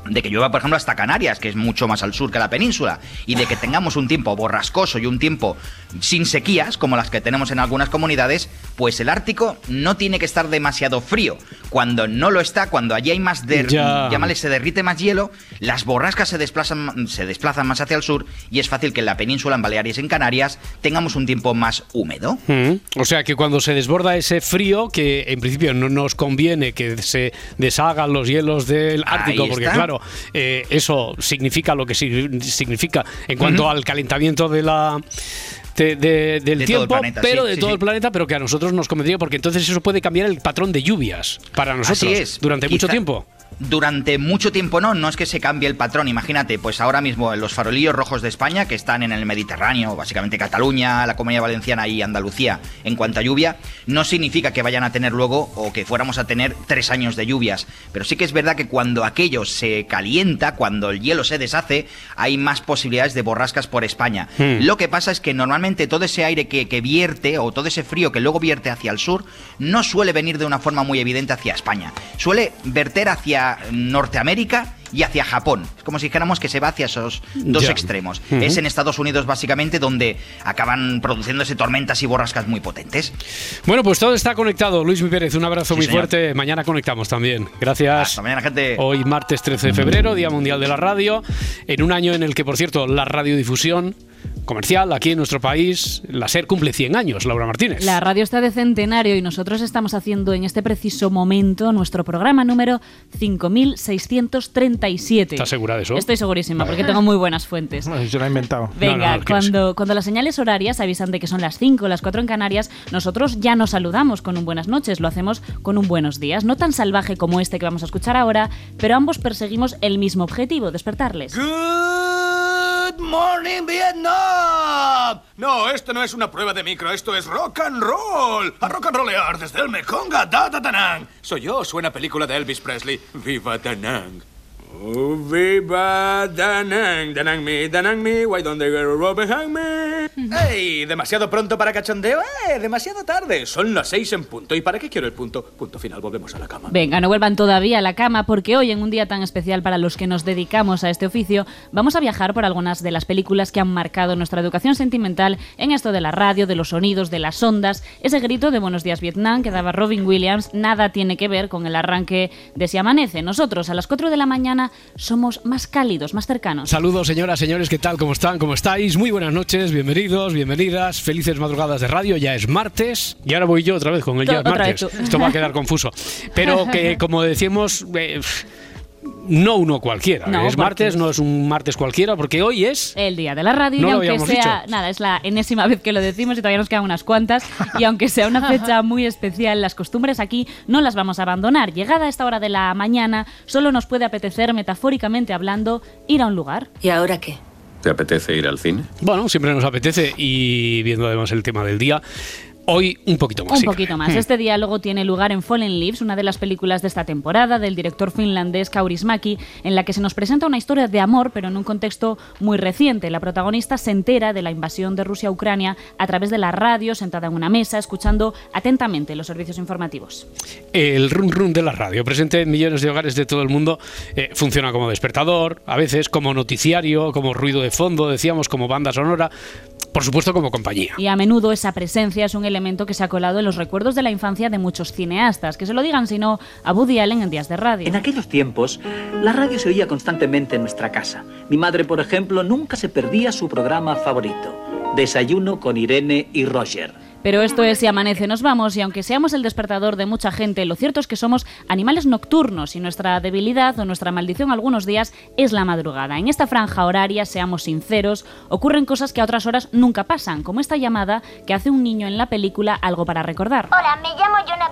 de que llueva, por ejemplo, hasta Canarias, que es mucho más al sur que la península, y de que tengamos un tiempo borrascoso y un tiempo sin sequías, como las que tenemos en algunas comunidades, pues el Ártico no tiene que estar demasiado frío. Cuando no lo está, cuando allí hay más de, Ya. llámale, se derrite más hielo, las borrascas se desplazan, se desplazan más hacia el sur y es fácil que en la península, en Baleares, en Canarias, tengamos un tiempo más húmedo. Mm. O sea que cuando se desborda ese frío, que en principio no nos conviene que se deshagan los hielos del Ártico, porque está. Claro, eh, eso significa lo que si- significa en cuanto al calentamiento de la de- de- del De tiempo, planeta, pero sí, de sí, todo sí. el planeta, pero que a nosotros nos convendría, porque entonces eso puede cambiar el patrón de lluvias para nosotros Así es. durante mucho tiempo. Durante mucho tiempo no, no es que se cambie el patrón. Imagínate, pues ahora mismo los farolillos rojos de España, que están en el Mediterráneo, básicamente Cataluña, la Comunidad Valenciana y Andalucía, en cuanto a lluvia, no significa que vayan a tener luego o que fuéramos a tener tres años de lluvias. Pero sí que es verdad que cuando aquello se calienta, cuando el hielo se deshace, hay más posibilidades de borrascas por España. Hmm. Lo que pasa es que normalmente todo ese aire que, que vierte o todo ese frío que luego vierte hacia el sur no suele venir de una forma muy evidente hacia España. Suele verter hacia Norteamérica y hacia Japón. Es como si dijéramos que se va hacia esos dos extremos. Es en Estados Unidos básicamente donde acaban produciéndose tormentas y borrascas muy potentes. Bueno, pues todo está conectado. Luis Mi Pérez, un abrazo Sí, muy señor. fuerte. Mañana conectamos también. Gracias. Hasta mañana, gente. Hoy, martes 13 de febrero, Día Mundial de la Radio. En un año en el que, por cierto, la radiodifusión comercial aquí en nuestro país, la SER cumple 100 años, Laura Martínez. La radio está de centenario y nosotros estamos haciendo en este preciso momento nuestro programa número 5637. ¿Estás segura de eso? Estoy segurísima porque tengo muy buenas fuentes. Se lo ha inventado. Venga, cuando, cuando las señales horarias avisan de que son las 5 o las 4 en Canarias, nosotros ya nos saludamos con un buenas noches, lo hacemos con un buenos días. No tan salvaje como este que vamos a escuchar ahora, pero ambos perseguimos el mismo objetivo, despertarles. Good morning, Vietnam. No, esto no es una prueba de micro, esto es rock and roll. A rock and rollear desde el Mekong a Da Da. Soy yo, suena película de Elvis Presley. Viva Da Nang. Oh, viva Da Nang, Da Nang me, why don't they get a rope behind me? ¡Ey! ¿Demasiado pronto para cachondeo? ¡Eh! Demasiado tarde. Son las seis en punto. ¿Y para qué quiero el punto? Punto final, volvemos a la cama. Venga, no vuelvan todavía a la cama porque hoy, en un día tan especial para los que nos dedicamos a este oficio, vamos a viajar por algunas de las películas que han marcado nuestra educación sentimental en esto de la radio, de los sonidos, de las ondas. Ese grito de Buenos días Vietnam que daba Robin Williams nada tiene que ver con el arranque de Si Amanece. Nosotros, a las 4 de la mañana, somos más cálidos, más cercanos. Saludos, señoras, señores, ¿qué tal? ¿Cómo están? ¿Cómo estáis? Muy buenas noches, bienvenidos, bienvenidas, felices madrugadas de radio. Ya es martes y ahora voy yo otra vez con el ya es martes. Esto va a quedar confuso. Pero que, como decíamos, eh, no uno cualquiera. No, es martes, no es un martes cualquiera, porque hoy es. El día de la radio No y aunque sea, dicho. nada, es la enésima vez que lo decimos y todavía nos quedan unas cuantas y aunque sea una fecha muy especial, las costumbres aquí no las vamos a abandonar. Llegada a esta hora de la mañana, solo nos puede apetecer, metafóricamente hablando, ir a un lugar. ¿Y ahora qué? ¿Te apetece ir al cine? Bueno, siempre nos apetece y viendo además el tema del día, hoy un poquito más. Un sí. poquito más. Hmm. Este diálogo tiene lugar en Fallen Leaves, una de las películas de esta temporada del director finlandés Kaurismäki, en la que se nos presenta una historia de amor, pero en un contexto muy reciente. La protagonista se entera de la invasión de Rusia a Ucrania a través de la radio, sentada en una mesa, escuchando atentamente los servicios informativos. El run run de la radio, presente en millones de hogares de todo el mundo, eh, funciona como despertador, a veces como noticiario, como ruido de fondo, decíamos, como banda sonora, por supuesto como compañía. Y a menudo esa presencia es un elemento que se ha colado en los recuerdos de la infancia de muchos cineastas. Que se lo digan, si no, a Woody Allen en días de radio. En aquellos tiempos, la radio se oía constantemente en nuestra casa. Mi madre, por ejemplo, nunca se perdía su programa favorito, Desayuno con Irene y Roger. Pero esto es Si amanece nos vamos y aunque seamos el despertador de mucha gente, lo cierto es que somos animales nocturnos y nuestra debilidad o nuestra maldición algunos días es la madrugada. En esta franja horaria, seamos sinceros, ocurren cosas que a otras horas nunca pasan, como esta llamada que hace un niño en la película Algo para recordar. Hola, me llamo Jonah.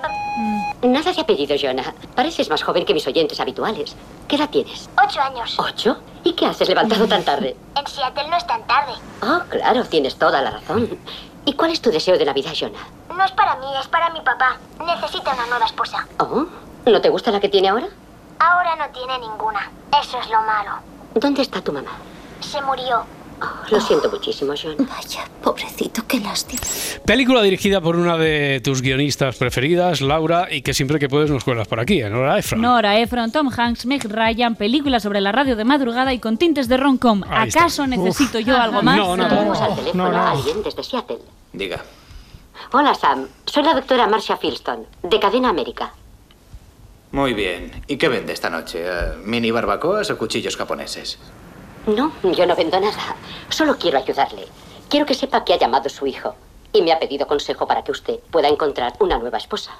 Nada de apellido, Jonah. Pareces más joven que mis oyentes habituales. ¿Qué edad tienes? Ocho años. ¿Ocho? ¿Y qué haces levantado tan tarde? En Seattle no es tan tarde. Oh, claro, tienes toda la razón. ¿Y cuál es tu deseo de Navidad, Jonah? No es para mí, es para mi papá. Necesita una nueva esposa. Oh, ¿no te gusta la que tiene ahora? Ahora no tiene ninguna. Eso es lo malo. ¿Dónde está tu mamá? Se murió. Lo siento muchísimo, Jonah. Vaya, pobrecito, qué lástima. Película dirigida por una de tus guionistas preferidas, Laura, y que siempre que puedes nos cuelas por aquí, en Nora Ephron. Nora Ephron, Tom Hanks, Meg Ryan, película sobre la radio de madrugada y con tintes de está. ¿Acaso necesito yo algo más? No, no, Tenemos al teléfono no, no. a alguien desde Seattle. Diga. Hola, Sam. Soy la doctora Marcia Filston, de Cadena América. Muy bien. ¿Y qué vende esta noche? Eh, ¿Mini barbacoas o cuchillos japoneses? No, yo no vendo nada. Solo quiero ayudarle. Quiero que sepa que ha llamado su hijo y me ha pedido consejo para que usted pueda encontrar una nueva esposa.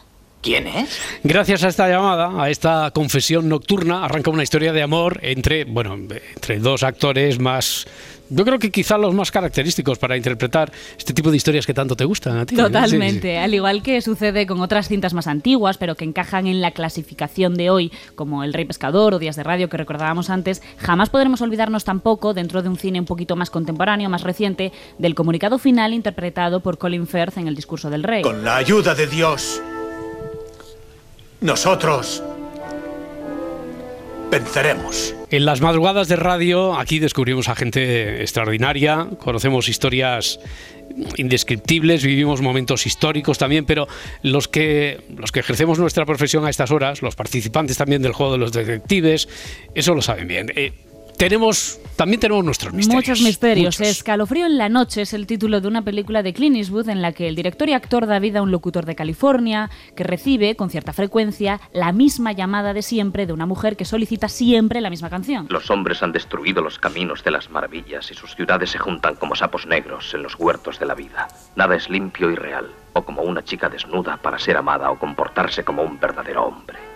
¿Quién es? Gracias a esta llamada, a esta confesión nocturna, arranca una historia de amor entre, bueno, entre dos actores más, yo creo que quizá los más característicos para interpretar este tipo de historias que tanto te gustan a ti. ¿no? Totalmente, Sí, sí. al igual que sucede con otras cintas más antiguas, pero que encajan en la clasificación de hoy, como El Rey Pescador o Días de Radio que recordábamos antes, jamás podremos olvidarnos tampoco, dentro de un cine un poquito más contemporáneo, más reciente, del comunicado final interpretado por Colin Firth en El Discurso del Rey. Con la ayuda de Dios, nosotros venceremos. En las madrugadas de radio, aquí descubrimos a gente extraordinaria, conocemos historias indescriptibles, vivimos momentos históricos también, pero los que, los que ejercemos nuestra profesión a estas horas, los participantes también del juego de los detectives, eso lo saben bien. Eh, tenemos, también tenemos nuestros misterios. Muchos misterios. Escalofrío en la noche es el título de una película de Clint Eastwood en la que el director y actor da vida a un locutor de California que recibe con cierta frecuencia la misma llamada de siempre de una mujer que solicita siempre la misma canción. Los hombres han destruido los caminos de las maravillas y sus ciudades se juntan como sapos negros en los huertos de la vida. Nada es limpio y real, o como una chica desnuda para ser amada o comportarse como un verdadero hombre.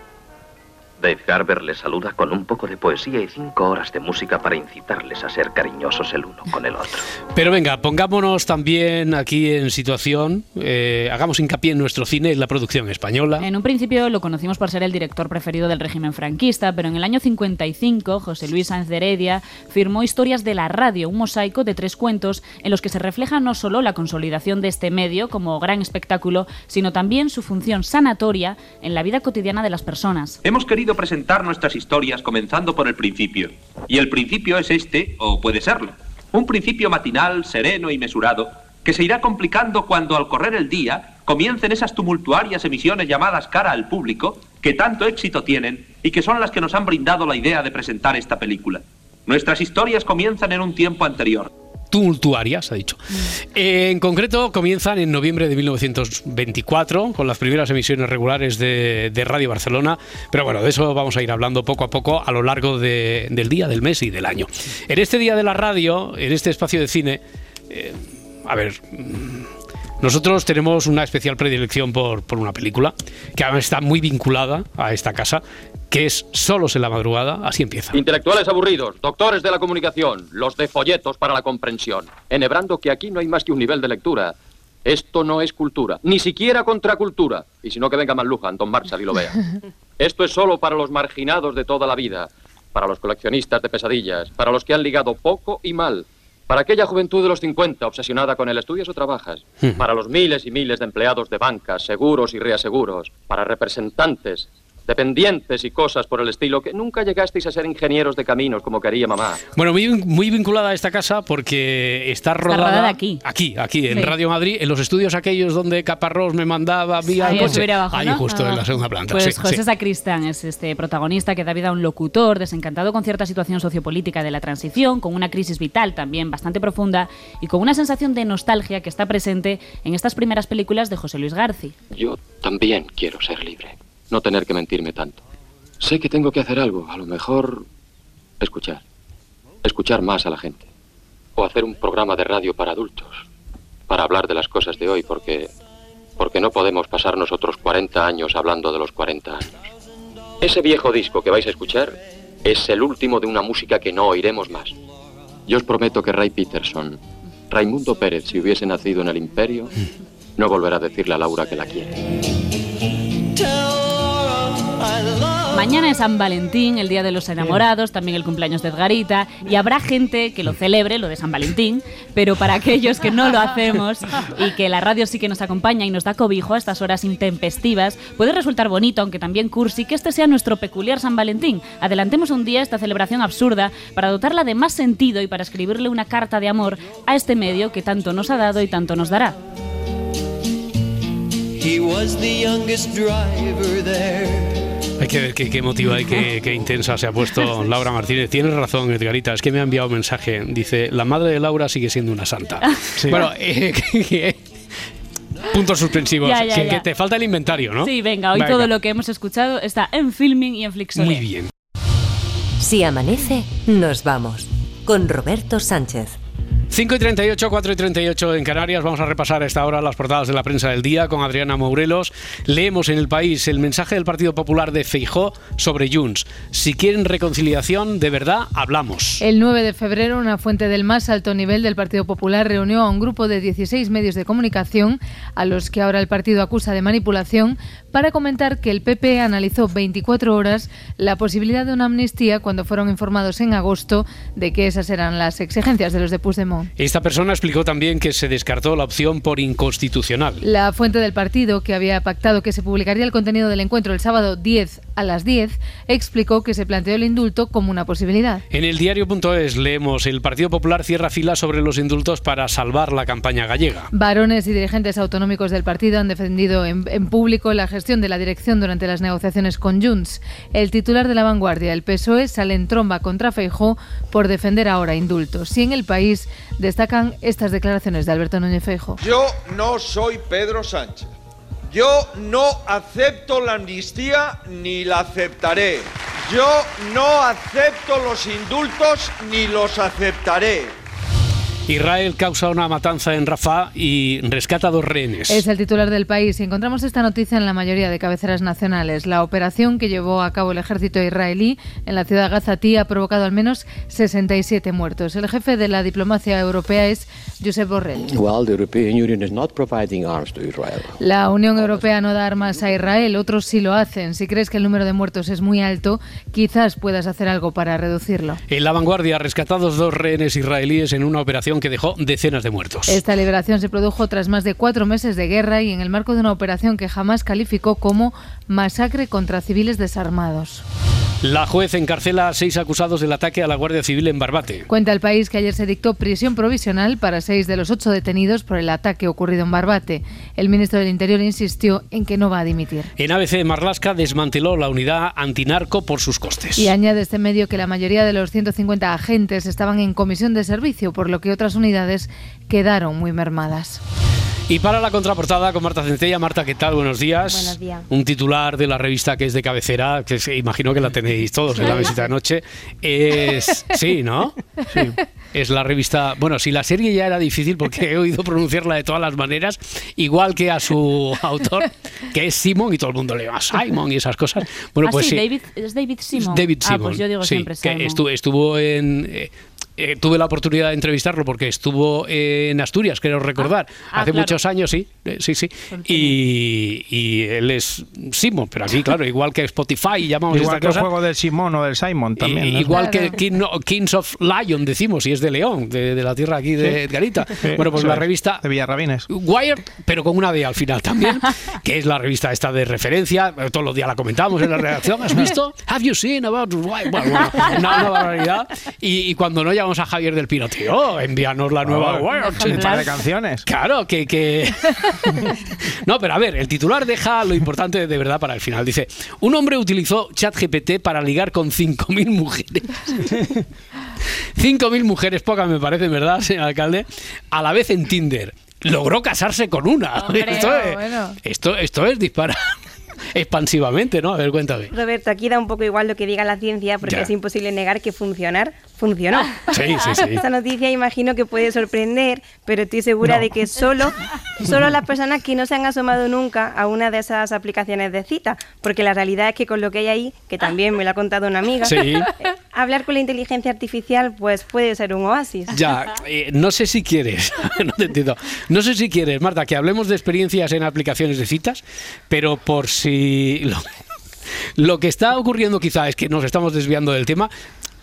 Dave Garber les saluda con un poco de poesía y cinco horas de música para incitarles a ser cariñosos el uno con el otro. Pero venga, pongámonos también aquí en situación, eh, hagamos hincapié en nuestro cine, en la producción española. En un principio lo conocimos por ser el director preferido del régimen franquista, pero en el año 55 José Luis Sáenz de Heredia firmó Historias de la Radio, un mosaico de tres cuentos en los que se refleja no solo la consolidación de este medio como gran espectáculo, sino también su función sanatoria en la vida cotidiana de las personas. Hemos querido presentar nuestras historias comenzando por el principio. Y el principio es este, o puede serlo. Un principio matinal, sereno y mesurado, que se irá complicando cuando al correr el día comiencen esas tumultuarias emisiones llamadas cara al público, que tanto éxito tienen y que son las que nos han brindado la idea de presentar esta película. Nuestras historias comienzan en un tiempo anterior. Tumultuarias, ha dicho. En concreto, comienzan en noviembre de 1924 con las primeras emisiones regulares de, de Radio Barcelona, pero bueno, de eso vamos a ir hablando poco a poco a lo largo de- del día, del mes y del año. En este día de la radio, en este espacio de cine, eh, a ver, mm, nosotros tenemos una especial predilección por, por una película que está muy vinculada a esta casa, que es Solos en la madrugada, así empieza. Intelectuales aburridos, doctores de la comunicación, los de folletos para la comprensión. Enhebrando que aquí no hay más que un nivel de lectura. Esto no es cultura, ni siquiera contracultura. Y si no, que venga Manlujan, Don Marshall y lo vea. Esto es solo para los marginados de toda la vida, para los coleccionistas de pesadillas, para los que han ligado poco y mal, para aquella juventud de los 50 obsesionada con el estudias o trabajas, para los miles y miles de empleados de bancas, seguros y reaseguros, para representantes, dependientes y cosas por el estilo que nunca llegasteis a ser ingenieros de caminos como quería mamá. Bueno, muy, muy vinculada a esta casa porque está rodada, rodada aquí. Aquí, aquí, en Sí. Radio Madrid, en los estudios aquellos donde Caparrós me mandaba vía Ahí coche. subir abajo, Ahí ¿no? justo en Ah. la segunda planta. Pues sí, José sí. Sacristán es este protagonista que da vida a un locutor desencantado con cierta situación sociopolítica de la transición, con una crisis vital también bastante profunda y con una sensación de nostalgia que está presente en estas primeras películas de José Luis Garci. Yo también quiero ser libre, no tener que mentirme tanto. Sé que tengo que hacer algo, a lo mejor escuchar, escuchar más a la gente, o hacer un programa de radio para adultos, para hablar de las cosas de hoy, porque, porque no podemos pasar nosotros 40 años hablando de los 40 años. Ese viejo disco que vais a escuchar es el último de una música que no oiremos más. Yo os prometo que Ray Peterson, Raimundo Pérez, si hubiese nacido en el Imperio, no volverá a decirle a Laura que la quiere. Mañana es San Valentín, el Día de los Enamorados, también el cumpleaños de Edgarita, y habrá gente que lo celebre, lo de San Valentín, pero para aquellos que no lo hacemos y que la radio sí que nos acompaña y nos da cobijo a estas horas intempestivas, puede resultar bonito, aunque también cursi, que este sea nuestro peculiar San Valentín. Adelantemos un día esta celebración absurda para dotarla de más sentido y para escribirle una carta de amor a este medio que tanto nos ha dado y tanto nos dará. He was the youngest driver there. Hay que ver qué, qué emotiva y qué, qué intensa se ha puesto Laura Martínez. Tienes razón, Edgarita. Es que me ha enviado un mensaje. Dice, la madre de Laura sigue siendo una santa. Bueno, eh, puntos suspensivos. Ya, ya, que, ya. que te falta el inventario, ¿no? Sí, venga, hoy Venga. todo lo que hemos escuchado está en Filming y en Flixolé. Muy bien. Si amanece, nos vamos. Con Roberto Sánchez. 5 y 38, 4 y 38 en Canarias. Vamos a repasar a esta hora las portadas de la prensa del día con Adriana Mourelos. Leemos en el país el mensaje del Partido Popular de Feijó sobre Junts. Si quieren reconciliación, de verdad, hablamos. El 9 de febrero, una fuente del más alto nivel del Partido Popular reunió a un grupo de 16 medios de comunicación, a los que ahora el partido acusa de manipulación, para comentar que el PP analizó 24 horas la posibilidad de una amnistía cuando fueron informados en agosto de que esas eran las exigencias de los de Puigdemont. Esta persona explicó también que se descartó la opción por inconstitucional. La fuente del partido, que había pactado que se publicaría el contenido del encuentro el sábado 10 a las 10, explicó que se planteó el indulto como una posibilidad. En el diario.es leemos el Partido Popular cierra filas sobre los indultos para salvar la campaña gallega. Varones y dirigentes autonómicos del partido han defendido en, en público la gestión de la dirección durante las negociaciones con Junts. El titular de la vanguardia, el PSOE, sale en tromba contra Feijó por defender ahora indultos. Y en el país destacan estas declaraciones de Alberto Núñez Feijó. Yo no soy Pedro Sánchez. Yo no acepto la amnistía ni la aceptaré. Yo no acepto los indultos ni los aceptaré. Israel causa una matanza en Rafah y rescata dos rehenes. Es el titular del país y encontramos esta noticia en la mayoría de cabeceras nacionales. La operación que llevó a cabo el ejército israelí en la ciudad de Gazatí ha provocado al menos 67 muertos. El jefe de la diplomacia europea es Josep Borrell. Well, the European Union is not providing arms to Israel. La Unión Europea no da armas a Israel, otros sí lo hacen. Si crees que el número de muertos es muy alto, quizás puedas hacer algo para reducirlo. En la vanguardia, rescatados dos rehenes israelíes en una operación que dejó decenas de muertos. Esta liberación se produjo tras más de cuatro meses de guerra y en el marco de una operación que jamás calificó como masacre contra civiles desarmados. La juez encarcela a seis acusados del ataque a la Guardia Civil en Barbate. Cuenta el país que ayer se dictó prisión provisional para seis de los ocho detenidos por el ataque ocurrido en Barbate. El ministro del Interior insistió en que no va a dimitir. En ABC, Marlasca desmanteló la unidad antinarco por sus costes. Y añade este medio que la mayoría de los 150 agentes estaban en comisión de servicio, por lo que otras unidades quedaron muy mermadas. Y para la contraportada con Marta Centella. Marta, ¿qué tal? Buenos días. Buenos días. Un titular de la revista que es de cabecera, que se- imagino que la tenéis todos en la visita de noche. Es. Sí, ¿no? Sí. Es la revista. Bueno, si la serie ya era difícil porque he oído pronunciarla de todas las maneras, igual que a su autor, que es Simon, y todo el mundo le llama Simon y esas cosas. Bueno, Ah, pues sí. David, es David Simon. David Ah, Simon. pues yo digo sí, siempre que Simon. estuvo, estuvo en. eh, eh, tuve la oportunidad de entrevistarlo porque estuvo en Asturias, creo recordar, ah, hace claro. muchos años, sí, eh, sí, sí. Y, y él es Simon, pero aquí, claro, igual que Spotify, llamamos Igual esta que el cosa. juego del Simón o del Simon también. Y- ¿no? Igual que King- Kings of Lion, decimos, y es de León, de, de la tierra aquí de Sí. Edgarita. Sí, bueno, pues la revista de Villarrabines. Wired, pero con una D al final también, que es la revista esta de referencia. eh, Todos los días la comentamos en la redacción. ¿Has visto? ¿Have you seen about Wired? Bueno, bueno, una, una barbaridad. Y, y cuando no llamamos a Javier del Pino, tío, envíanos la nueva Oh, Wired. un par de canciones. Claro, que, que... No, pero a ver, el titular deja lo importante de verdad para el final. Dice, un hombre utilizó ChatGPT para ligar con 5.000 mujeres. 5.000 mujeres, pocas me parece, ¿verdad, señor alcalde? A la vez en Tinder. Logró casarse con una. Hombre, esto, es, bueno. esto, esto es disparar expansivamente, ¿no? A ver, cuéntame. Roberto, aquí da un poco igual lo que diga la ciencia porque Ya. es imposible negar que funcionar funcionó. Sí, sí, sí. Esta noticia imagino que puede sorprender, pero estoy segura No. de que solo, solo las personas que no se han asomado nunca a una de esas aplicaciones de cita, porque la realidad es que con lo que hay ahí, que también me lo ha contado una amiga, Sí. eh, hablar con la inteligencia artificial pues puede ser un oasis. Ya, eh, no sé si quieres, no te entiendo. No sé si quieres, Marta, que hablemos de experiencias en aplicaciones de citas, pero por si lo, lo que está ocurriendo quizá es que nos estamos desviando del tema.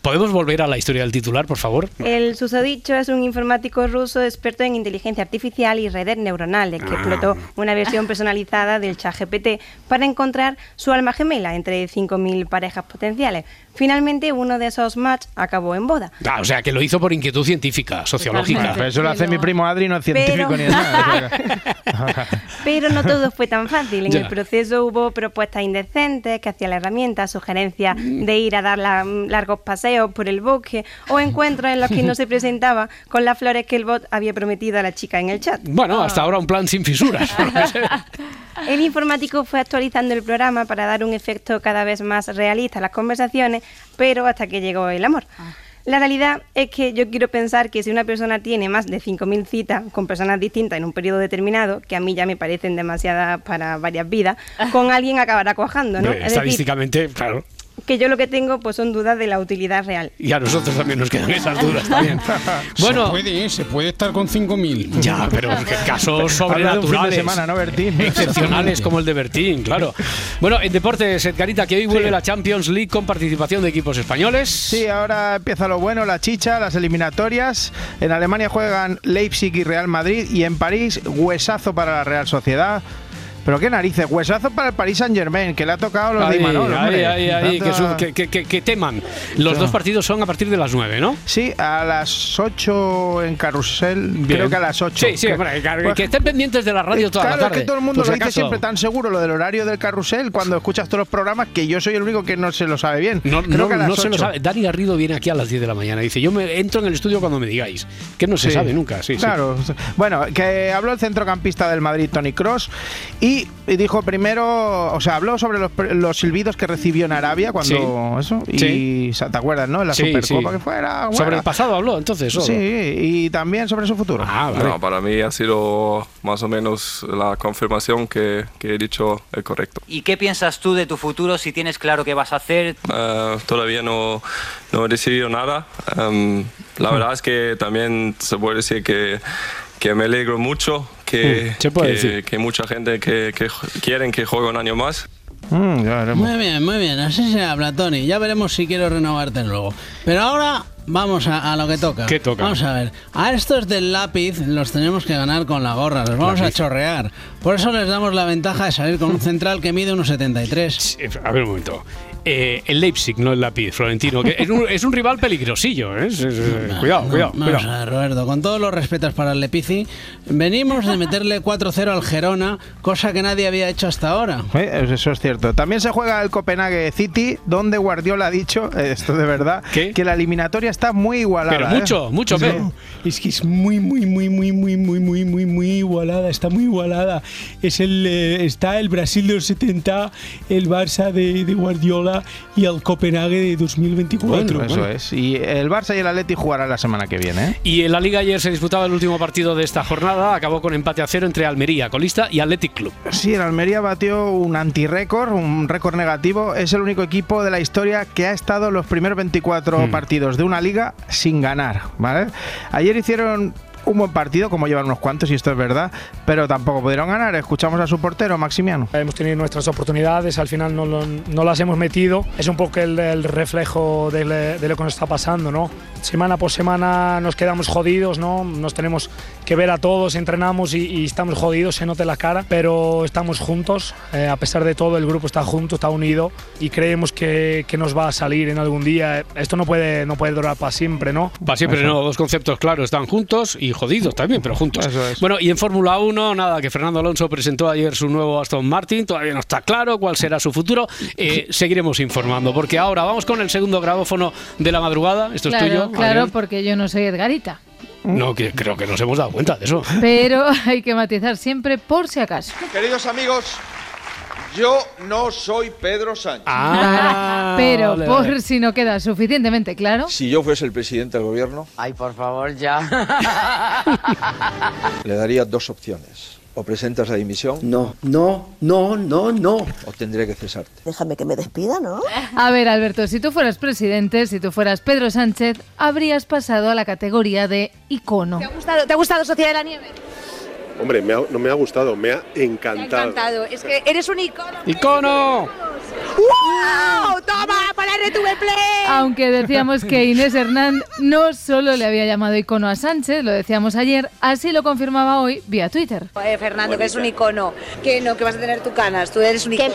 ¿Podemos volver a la historia del titular, por favor? El susodicho es un informático ruso experto en inteligencia artificial y redes neuronales que Ah. explotó una versión personalizada del ChatGPT para encontrar su alma gemela entre 5.000 parejas potenciales. Finalmente, uno de esos match acabó en boda. Ah, o sea, que lo hizo por inquietud científica, sociológica. Pero eso lo hace mi primo Adri, no es científico Pero- ni nada. Pero no todo fue tan fácil. En Ya. el proceso hubo propuestas indecentes que hacía la herramienta, sugerencias de ir a dar la- largos paseos por el bosque o encuentros en los que no se presentaba con las flores que el bot había prometido a la chica en el chat. Bueno, hasta ahora un plan sin fisuras. El informático fue actualizando el programa para dar un efecto cada vez más realista a las conversaciones, pero hasta que llegó el amor. La realidad es que yo quiero pensar que si una persona tiene más de 5.000 citas con personas distintas en un periodo determinado, que a mí ya me parecen demasiadas para varias vidas, con alguien acabará cuajando, ¿no? Hombre, Es decir, Estadísticamente, claro. Que yo lo que tengo pues son dudas de la utilidad real. Y a nosotros también nos quedan esas dudas también. Bueno, se puede, se puede estar con 5.000. Ya, pero en casos de sobrenaturales. semana, ¿no, Bertín? Excepcionales como el de Bertín, claro. Bueno, en deportes, Edgarita, que hoy vuelve la Champions League con participación de equipos españoles. Sí, ahora empieza lo bueno, la chicha, las eliminatorias. En Alemania juegan Leipzig y Real Madrid y en París huesazo para la Real Sociedad. Pero qué narices, huesazo para el Paris Saint Germain, que le ha tocado los de Ahí, Imanol, ahí, hombre. ahí, ahí, que, Tanto- que- que- que- que teman. Los Sí. dos partidos son a partir de las 9, ¿no? Sí, a las 8 en Carrusel, creo que a las 8. Sí, sí, hombre, que, que estén pendientes de la radio toda claro, la tarde. es que todo el mundo por lo si dice acaso. siempre tan seguro lo del horario del carrusel cuando escuchas todos los programas que yo soy el único que no se lo sabe bien. No, Creo no, que a las no se lo 8. sabe. Dani Garrido viene aquí a las 10 de la mañana. Dice, yo me entro en el estudio cuando me digáis. Que no se Sí. sabe nunca, sí, sí. claro. Bueno, que habló el centrocampista del Madrid, Tony Cross, y, y dijo primero, o sea, habló sobre los, los silbidos que recibió en Arabia cuando eso, y Sí. te acuerdas, ¿no? En la Sí, Supercopa sí. que fuera. Sobre bueno. el pasado habló, entonces. solo. Sí, y también sobre su futuro. Ah, No, para mí ha sido más o menos la confirmación que, que he dicho el correcto. ¿Y qué piensas tú de tu futuro si tienes claro qué vas a hacer? Eh, todavía no, no he decidido nada. Em, la verdad es que también se puede decir que, que me alegro mucho que, Mm, se puede que, decir. que mucha gente que, que quieren que juegue un año más. Mm, ya. Muy bien, muy bien. Así se habla, Tony. Ya veremos si quiero renovarte luego. Pero ahora vamos a, a lo que toca. ¿Qué toca? Vamos a ver. A estos del lápiz los tenemos que ganar con la gorra. Los vamos a Lápiz. chorrear. Por eso les damos la ventaja de salir con un central que mide unos 73. A ver un momento. Eh, el Leipzig, no el lápiz, Florentino. Que es, un, es un rival peligrosillo, ¿eh? Es- es- es- cuidado, No, cuidado, Vamos cuidado. a ver, Roberto, con todos los respetos para el Lepici, venimos de meterle 4-0 al Gerona, cosa que nadie había hecho hasta ahora. Eh, Eso es cierto. También se juega el Copenhague City, donde Guardiola ha dicho, eh, esto de verdad, que la eliminatoria está muy igualada. Pero ¿eh? mucho, mucho, Sí. Es que es muy, muy, muy, muy, muy, muy, muy, muy, muy igualada. Está muy igualada. Es el, eh, está el Brasil de los 70, el Barça de, de Guardiola y el Copenhague de 2024. Bueno, eso es. Y el Barça y el Atleti jugarán la semana que viene. ¿eh? Y en la Liga ayer se disputaba el último partido de esta jornada. Acabó con empate a cero entre Almería, colista, y Athletic Club. Sí, el Almería batió un antirécord, un récord negativo. Es el único equipo de la historia que ha estado los primeros 24 Hmm. partidos de una liga sin ganar. ¿vale? Ayer hicieron un buen partido, como llevan unos cuantos, y esto es verdad, pero tampoco pudieron ganar. Escuchamos a su portero, Maximiano. Hemos tenido nuestras oportunidades, al final no, lo- no las hemos metido. Es un poco el, el reflejo de, le- de lo que nos está pasando, ¿no? Semana por semana nos quedamos jodidos, ¿no? Nos tenemos que ver a todos, entrenamos y, y estamos jodidos, se nota en la cara, pero estamos juntos. eh, a pesar de todo, el grupo está junto, está unido y creemos que, que nos va a salir en algún día. Esto no puede, no puede durar para siempre, ¿no? Para siempre no, dos conceptos claros, están juntos y jodidos también, pero juntos. Bueno, y en Fórmula 1, nada, que Fernando Alonso presentó ayer su nuevo Aston Martin, todavía no está claro cuál será su futuro. Eh, seguiremos informando, porque ahora vamos con el segundo grabófono de la madrugada. Esto claro, es tuyo. claro, Adrián. porque yo no soy Edgarita. No, que creo que nos hemos dado cuenta de eso. Pero hay que matizar siempre por si acaso. Queridos amigos, yo no soy Pedro Sánchez. Ah, Pero vale, por vale. si no queda suficientemente claro, Si yo fuese el presidente del gobierno, Ay, por favor, ya. le daría dos opciones. O presentas la dimisión. No, no, no, no, no. O tendré que cesarte. Déjame que me despida, ¿no? A ver, Alberto, si tú fueras presidente, si tú fueras Pedro Sánchez, habrías pasado a la categoría de icono. ¿Te ha gustado, ¿te ha gustado Sociedad de la Nieve? Hombre, me ha- no me ha gustado, me ha encantado. Encantado. Es que eres un icono. ¡Icono! ¡Wow! ¡Toma! ¡Para RTV Play! Aunque decíamos que Inés Hernán no solo le había llamado icono a Sánchez, lo decíamos ayer, así lo confirmaba hoy vía Twitter. Eh, Fernando, que eres un icono. Que no, que vas a tener tu canas. Tú eres un icono.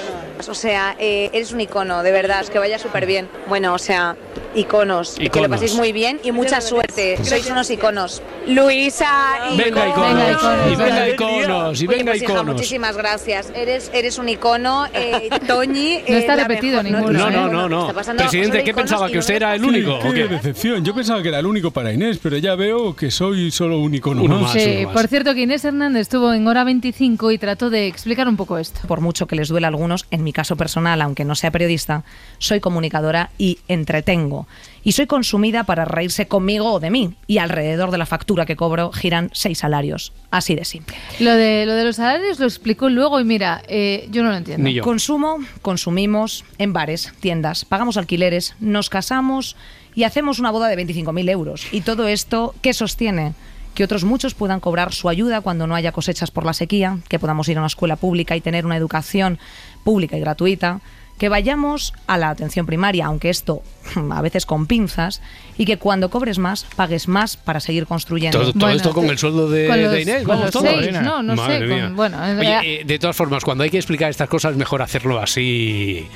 O sea, eh, eres un icono, de verdad. Es que vaya súper bien. Bueno, o sea, iconos. Que Iconos. lo paséis muy bien y mucha suerte. Sois unos iconos. Luisa y Venga, iconos. Y venga, iconos. Y venga, pues, hija, iconos. muchísimas gracias. Eres, eres un icono. Eh, Toñi. No está repetido mejor. ninguno, No, no, no, no. Presidente, ¿qué pensaba? ¿Que usted era el único? Qué? decepción. Yo pensaba que era el único para Inés, pero ya veo que soy solo un icono Uno más. Sí, por cierto que Inés Hernández estuvo en hora 25 y trató de explicar un poco esto. Por mucho que les duela a algunos, en mi caso personal, aunque no sea periodista, soy comunicadora y entretengo. Y soy consumida para reírse conmigo o de mí. Y alrededor de la factura que cobro giran seis salarios. Así de simple. Lo de, lo de los salarios lo explicó luego y mira, eh, yo no lo entiendo. Consumo, consumimos en bares, tiendas, pagamos alquileres, nos casamos y hacemos una boda de 25.000 euros. Y todo esto, ¿qué sostiene? Que otros muchos puedan cobrar su ayuda cuando no haya cosechas por la sequía, que podamos ir a una escuela pública y tener una educación pública y gratuita, que vayamos a la atención primaria, aunque esto a veces con pinzas, y que cuando cobres más, pagues más para seguir construyendo. Todo, todo esto con el sueldo de, con los- de Inés. con los todo. seis, no, no Madre sé, con- bueno, en Oye, eh, de todas formas, cuando hay que explicar estas cosas, es mejor hacerlo así.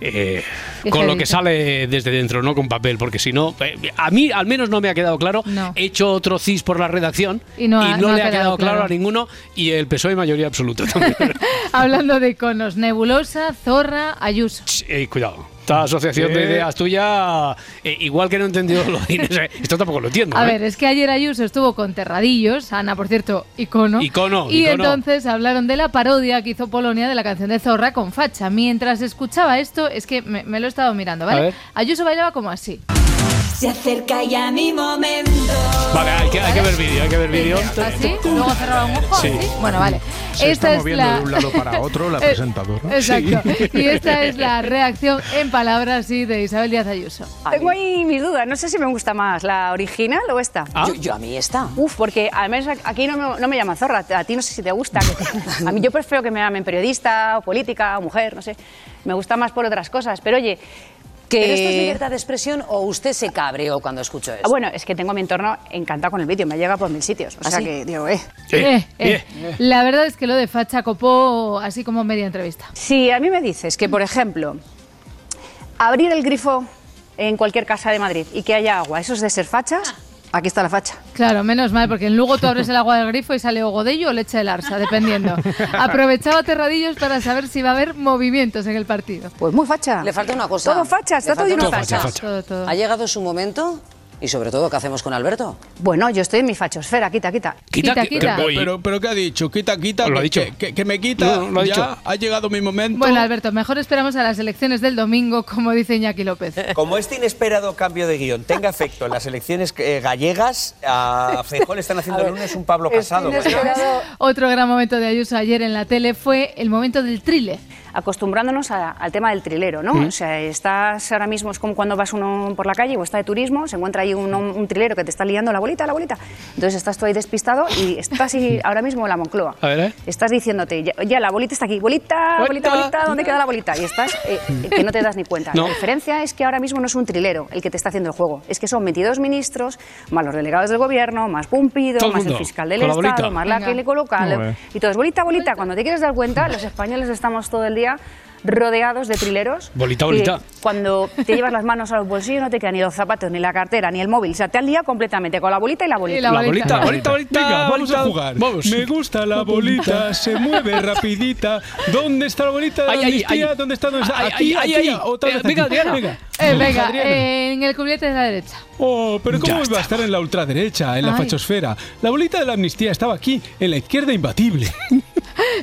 Eh, con lo que sale desde dentro, no con papel, porque si no, eh, a mí al menos no me ha quedado claro. He hecho otro CIS por la redacción Y no ha- no le ha quedado quedado claro. claro. a ninguno y el PSOE mayoría absoluta también. Hablando de iconos, Nebulosa, Zorra, Ayuso. Eh, cuidado. Esta asociación de ideas tuya, eh, igual que no he entendido lo de Inés, eh, esto tampoco lo entiendo. A ¿eh? ver, es que ayer Ayuso estuvo con Terradillos, Ana, por cierto, icono. Icono, Y icono. entonces hablaron de la parodia que hizo Polonia de la canción de Zorra con Facha. Mientras escuchaba esto, es que me, me lo he estado mirando, ¿vale? Ayuso bailaba como así. Se acerca ya mi momento. Vale, hay que, hay que ver vídeo, hay que ver vídeo. Así, luego un ojo. Sí. así. Bueno, vale. Se esta está es moviendo la... de un lado para otro la Eh, presentadora. Exacto. Sí. Y esta es la reacción en palabras sí, de Isabel Díaz Ayuso. Tengo ahí mis dudas, no sé si me gusta más la original o esta. Ah. Yo, yo a mí esta. Uf, porque al menos aquí no me, no me llaman zorra, a ti no sé si te gusta. que te- a mí yo prefiero que me llamen periodista, o política, o mujer, no sé. Me gusta más por otras cosas, pero oye... Que... ¿Pero esto es libertad de expresión o usted se cabreó cuando escuchó Ah, esto? Bueno, es que tengo mi entorno encantado con el vídeo, me llega por mil sitios. O ¿Ah, sea sí? que digo, eh. Eh, eh. La verdad es que lo de Facha copó así como media entrevista. Si a mí me dices que, por ejemplo, abrir el grifo en cualquier casa de Madrid y que haya agua, ¿eso es de ser fachas? Aquí está la facha. Claro, menos mal, porque luego tú abres el agua del grifo y sale o godello o leche del arsa, dependiendo. Aprovechaba Terradillos para saber si va a haber movimientos en el partido. Pues muy facha. Le falta una cosa. Todo facha, está todo una. Todo, todo. ¿Ha llegado su momento? Y sobre todo, ¿qué hacemos con Alberto? Bueno, yo estoy en mi fachosfera, quita, quita. Quita, quita. Pero, pero, pero ¿qué ha dicho? Quita, quita. Lo ha que, dicho. que- que me quita. No, lo ha ya dicho. ha llegado mi momento. Bueno, Alberto, mejor esperamos a las elecciones del domingo, como dice Iñaki López. Como este inesperado cambio de guion tenga efecto en las elecciones eh, gallegas, a Feijóo le están haciendo el lunes un Pablo Casado. Otro gran momento de Ayuso ayer en la tele fue el momento del trile. Acostumbrándonos a- al tema del trilero, ¿no? Mm. O sea, estás ahora mismo, es como cuando vas uno por la calle o está de turismo, se encuentra ahí un, un trilero que te está liando la bolita, la bolita. Entonces estás tú ahí despistado y estás ahí ahora mismo en la Moncloa. A ver, ¿eh? Estás diciéndote, ya, ya, la bolita está aquí, bolita, bolita, bolita, ¿dónde queda la bolita? Y estás eh, eh, que no te das ni cuenta. No. La diferencia es que ahora mismo no es un trilero el que te está haciendo el juego, es que son 22 ministros, más los delegados del gobierno, más Pumpido, Todo más el fiscal del Estado, bolita. más la Venga. que le coloca. Y todo es bolita, bolita. Cuando te quieres dar cuenta, los españoles estamos todo el día rodeados de trileros. Bolita, Y bolita. Cuando te llevas las manos a los bolsillos no te quedan ni los zapatos, ni la cartera, ni el móvil. O sea, te han liado completamente con la bolita y la bolita. la La bolita, bolita, bolita, bolita. Venga, vamos a jugar. Vamos. Me gusta la bolita, se mueve rapidita. ¿Dónde está la bolita de la Ay, ay, amnistía? ay. ¿Dónde está? ¿Dónde está? Aquí, aquí, ay. otra vez venga, aquí. Adriana. Venga. Eh, venga, eh, en el cubilete de la derecha. Oh, pero ¿cómo va a estar en la ultraderecha, en la Ay. fachosfera? La bolita de la amnistía estaba aquí, en la izquierda imbatible.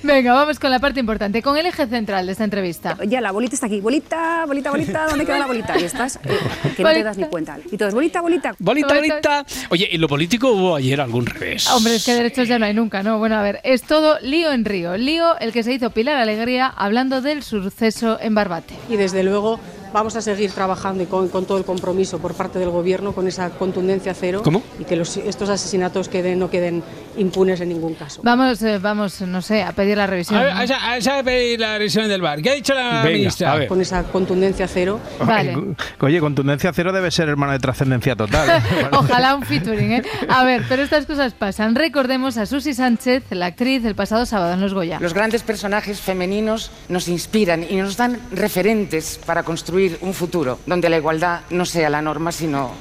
Venga, vamos con la parte importante, con el eje central de esta entrevista. Ya, la bolita está aquí. Bolita, bolita, bolita, ¿dónde queda la bolita? Y estás eh, que no te das ni cuenta. Y todo es bolita, bolita. Bolita, bolita. Oye, ¿en lo político hubo ayer algún revés? Hombre, es que derechos ya no hay nunca, ¿no? Bueno, a ver, es todo lío en Río. Lío el que se hizo Pilar Alegría hablando del suceso en Barbate. y desde luego vamos a seguir trabajando y con, con todo el compromiso por parte del gobierno con esa contundencia cero ¿Cómo? y que los- estos asesinatos queden, no queden impunes en ningún caso. Vamos, eh, vamos, no sé, a pedir la revisión. A ver, ¿no? a esa- a esa pedir la revisión del bar. ¿Qué ha dicho la Venga, ministra? a ver. Con esa contundencia cero. Vale. Oye, contundencia cero debe ser hermano de trascendencia total. Ojalá un featuring, ¿eh? A ver, pero estas cosas pasan. Recordemos a Susi Sánchez, la actriz, el pasado sábado en Los Goya. Los grandes personajes femeninos nos inspiran y nos dan referentes para construir un futuro donde la igualdad no sea la norma, sino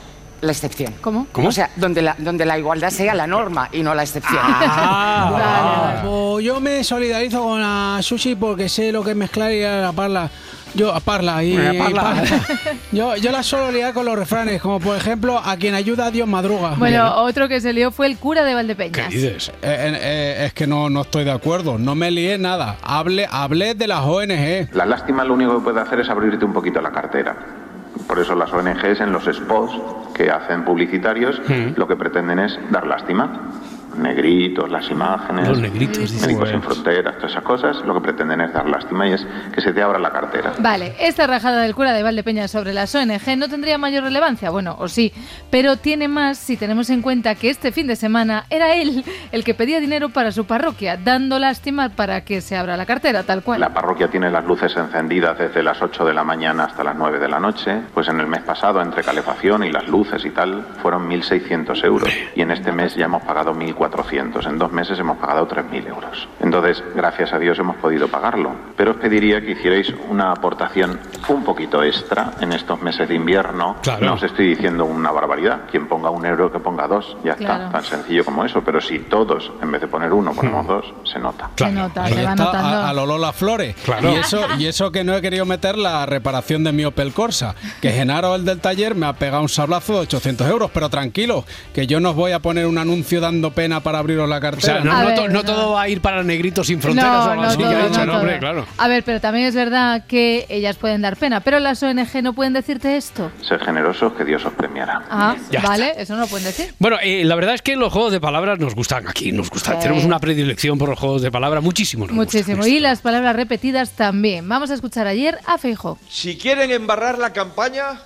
la excepción. ¿Cómo? O sea, donde la, donde la igualdad sea la norma y no la excepción. Ah, pues yo me solidarizo con la Susi porque sé lo que es mezclar y a parla. Yo a parla y, A parla. y parla. Yo, yo la suelo liar con los refranes, como por ejemplo, a quien ayuda a Dios madruga. Bueno, otro que se lió fue el cura de Valdepeñas. dices? es que no, no estoy de acuerdo, no me lié nada. Hable, hablé de las ONG. La lástima lo único que puede hacer es abrirte un poquito la cartera. Por eso las ONGs en los spots que hacen publicitarios lo que pretenden es dar lástima. Negritos, las imágenes, Los negritos, dice. Médicos sin fronteras, todas esas cosas, lo que pretenden es dar lástima y es que se te abra la cartera. Vale, esta rajada del cura de Valdepeña sobre las ONG no tendría mayor relevancia, bueno, o sí, pero tiene más si tenemos en cuenta que este fin de semana era él el que pedía dinero para su parroquia, dando lástima para que se abra la cartera, tal cual. La parroquia tiene las luces encendidas desde las 8 de la mañana hasta las 9 de la noche. Pues en el mes pasado, entre calefacción y las luces y tal, fueron 1.600 euros. Y en este mes ya hemos pagado 1.400. En dos meses hemos pagado 3.000 euros. Entonces, gracias a Dios hemos podido pagarlo. Pero os pediría que hicierais una aportación un poquito extra en estos meses de invierno. Claro. No os estoy diciendo una barbaridad. Quien ponga un euro, que ponga dos. Ya Claro. está. Tan sencillo como eso. Pero si todos, en vez de poner uno, ponemos dos, se nota. Se nota, se va está, notando. a, a lo Lola Flores. Claro. Y, eso, y eso que no he querido meter la reparación de mi Opel Corsa. Que Genaro, el del taller, me ha pegado un sablazo de 800 euros. Pero tranquilo, que yo no os voy a poner un anuncio dando pena para abriros la O cartera. sea, no, A no ver, to- no no. todo va a ir para negritos sin fronteras No, o algo así todo, dicho, hombre, claro. A ver, pero también es verdad que ellas pueden dar pena, pero las ONG no pueden decirte esto. Ser generosos, que Dios os premiará. Ah, Ya vale, eso no lo pueden decir. Bueno, eh, la verdad es que los juegos de palabras nos gustan aquí, nos gustan. Sí. Tenemos una predilección por los juegos de palabras, muchísimo. nos Muchísimo. Y las palabras repetidas también. Vamos a escuchar ayer a Feijo. Si quieren embarrar la campaña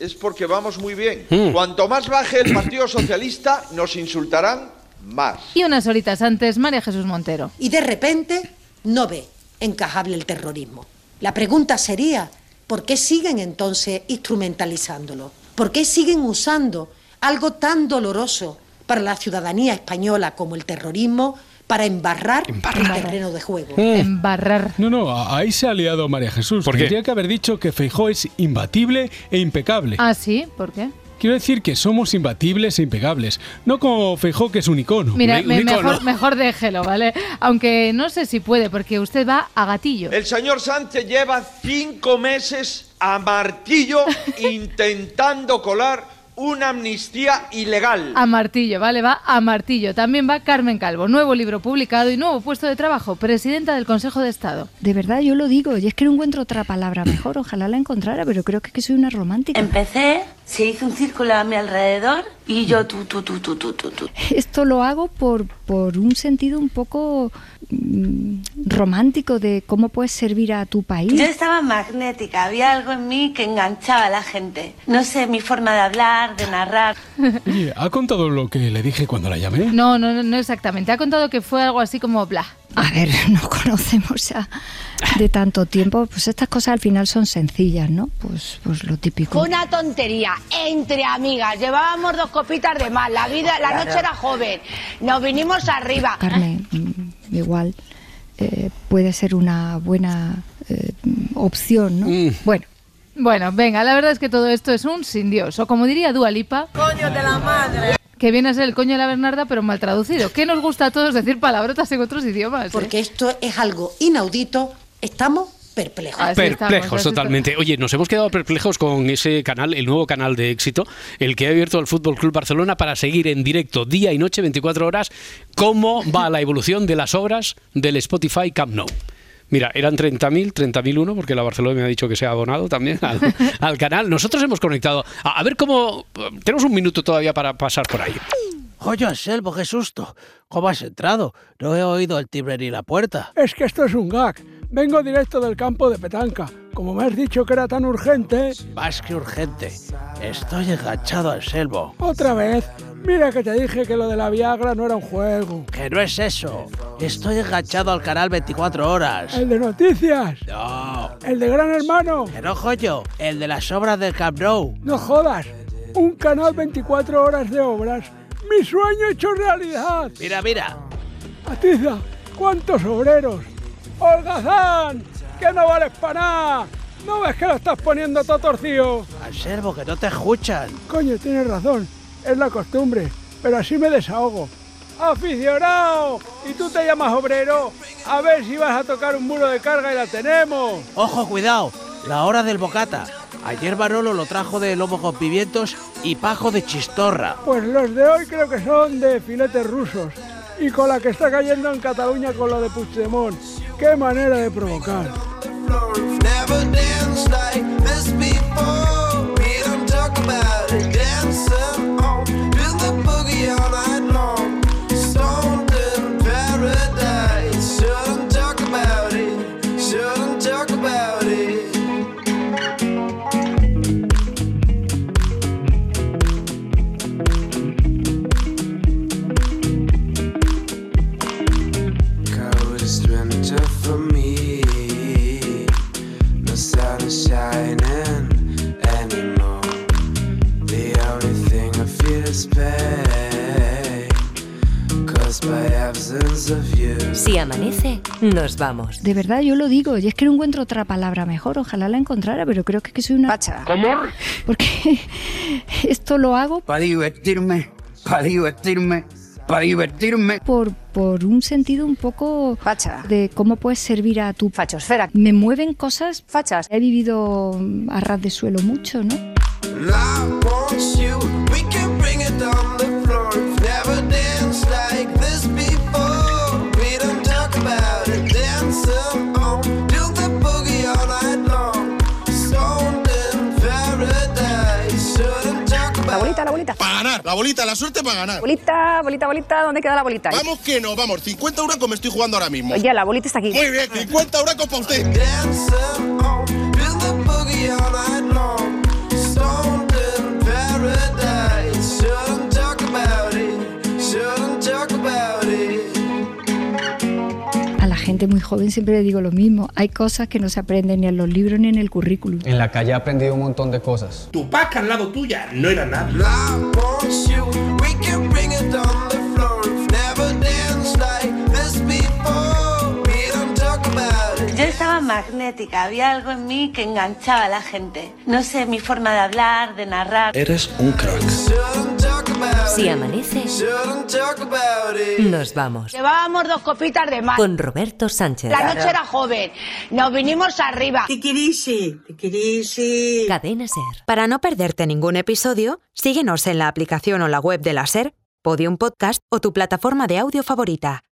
es porque vamos muy bien. Mm. Cuanto más baje el Partido Socialista, nos insultarán más. Y unas horitas antes, María Jesús Montero. y de repente no ve encajable el terrorismo. La pregunta sería, ¿por qué siguen entonces instrumentalizándolo? ¿Por qué siguen usando algo tan doloroso para la ciudadanía española como el terrorismo para embarrar, el terreno de juego? Embarrar. No, no, a- ahí se ha liado María Jesús. ¿Por qué? Tendría que haber dicho que Feijó es imbatible e impecable. Ah, sí, ¿por qué? Quiero decir que somos imbatibles e impecables. No como Feijó, que es un icono. Mira, me- mejor, mejor déjelo, ¿vale? Aunque no sé si puede, porque usted va a gatillo. El señor Sánchez lleva cinco meses a martillo intentando colar una amnistía ilegal. A martillo, ¿vale? Va a martillo. También va Carmen Calvo. Nuevo libro publicado y nuevo puesto de trabajo. Presidenta del Consejo de Estado. De verdad, yo lo digo, y es que no encuentro otra palabra mejor, ojalá la encontrara, pero creo que, es que soy una romántica. Empecé, se hizo un círculo a mi alrededor y yo tú, tú, tú, tú, tú, tú, tú. Esto lo hago por, por un sentido un poco mm, romántico de cómo puedes servir a tu país. Yo estaba magnética, había algo en mí que enganchaba a la gente. No sé, mi forma de hablar, de narrar. Oye, ¿ha contado lo que le dije cuando la llamé? No, no, no, no exactamente. Ha contado que fue algo así como bla. A ver, no conocemos a- de tanto tiempo, pues estas cosas al final son sencillas, ¿no? Pues, pues lo típico. Una tontería entre amigas. Llevábamos dos copitas de más. La vida, la noche era joven. Nos vinimos arriba. Carmen, mm, igual eh, puede ser una buena eh, opción, ¿no? Bueno, Bueno, venga, la verdad es que todo esto es un sin Dios. O como diría Dualipa, Coño de la madre. que viene a ser el coño de la Bernarda, pero mal traducido. Que nos gusta a todos decir palabrotas en otros idiomas. ¿eh? Porque esto es algo inaudito, estamos perplejos. Perplejos totalmente. Oye, nos hemos quedado perplejos con ese canal, el nuevo canal de éxito, el que ha abierto el Fútbol Club Barcelona para seguir en directo día y noche, 24 horas, cómo va la evolución de las obras del Spotify Camp Nou. Mira, eran 30.000, 30.001, porque la Barcelona me ha dicho que se ha abonado también al, al canal. Nosotros hemos conectado. A, a ver cómo. Tenemos un minuto todavía para pasar por ahí. Oye, Anselmo, qué susto. ¿Cómo has entrado? No he oído el timbre ni la puerta. Es que esto es un gag. Vengo directo del campo de petanca. Como me has dicho que era tan urgente... Más que urgente. Estoy enganchado, Anselmo. Otra vez. Mira que te dije que lo de la Viagra no era un juego. Que no es eso. Estoy enganchado al canal 24 horas. El de noticias. No. El de Gran Hermano. Que no, joyo. El de las obras del Camp Nou. No jodas. Un canal 24 horas de obras. Mi sueño hecho realidad. Mira, mira. Atiza, ¿cuántos obreros? ¡Holgazán! ¡Que no vales para nada! ¿No ves que lo estás poniendo todo torcido? Anselmo, que no te escuchan. Coño, tienes razón. Es la costumbre. Pero así me desahogo. ¡Aficionado! ¿Y tú te llamas obrero? A ver si vas a tocar un muro de carga y la tenemos. Ojo, cuidado. La hora del bocata. Ayer Manolo lo trajo de lomo con pimientos y pajo de chistorra. Pues los de hoy creo que son de filetes rusos. Y con la que está cayendo en Cataluña con lo de Puigdemont. Qué manera de provocar. Before. amanece, nos vamos. De verdad, yo lo digo, y es que no encuentro otra palabra mejor. Ojalá la encontrara, pero creo que, es que soy una. Pacha. ¿Cómo? Porque esto lo hago. Para divertirme, para divertirme, para divertirme. Por, por un sentido un poco. Facha. De cómo puedes servir a tu. Fachosfera. Me mueven cosas. Fachas. He vivido a ras de suelo mucho, ¿no? Bolita, la bolita. Para ganar, la bolita, la suerte para ganar. Bolita, bolita, bolita, ¿dónde queda la bolita? Vamos que no, vamos, 50 euros me estoy jugando ahora mismo. Oye, la bolita está aquí. Muy bien, 50 euros para usted. Gente muy joven siempre le digo lo mismo. Hay cosas que no se aprenden ni en los libros ni en el currículum. En la calle he aprendido un montón de cosas. Tu paca al lado tuya no era nada. Yo estaba magnética, había algo en mí que enganchaba a la gente. No sé, mi forma de hablar, de narrar. Eres un crack. Si amanece, nos vamos. Llevábamos dos copitas de más. Con Roberto Sánchez. La noche era joven. Nos vinimos arriba. Kikirisi, kikirisi. Cadena Ser. Para no perderte ningún episodio, síguenos en la aplicación o la web de la Ser, Podium Podcast o tu plataforma de audio favorita.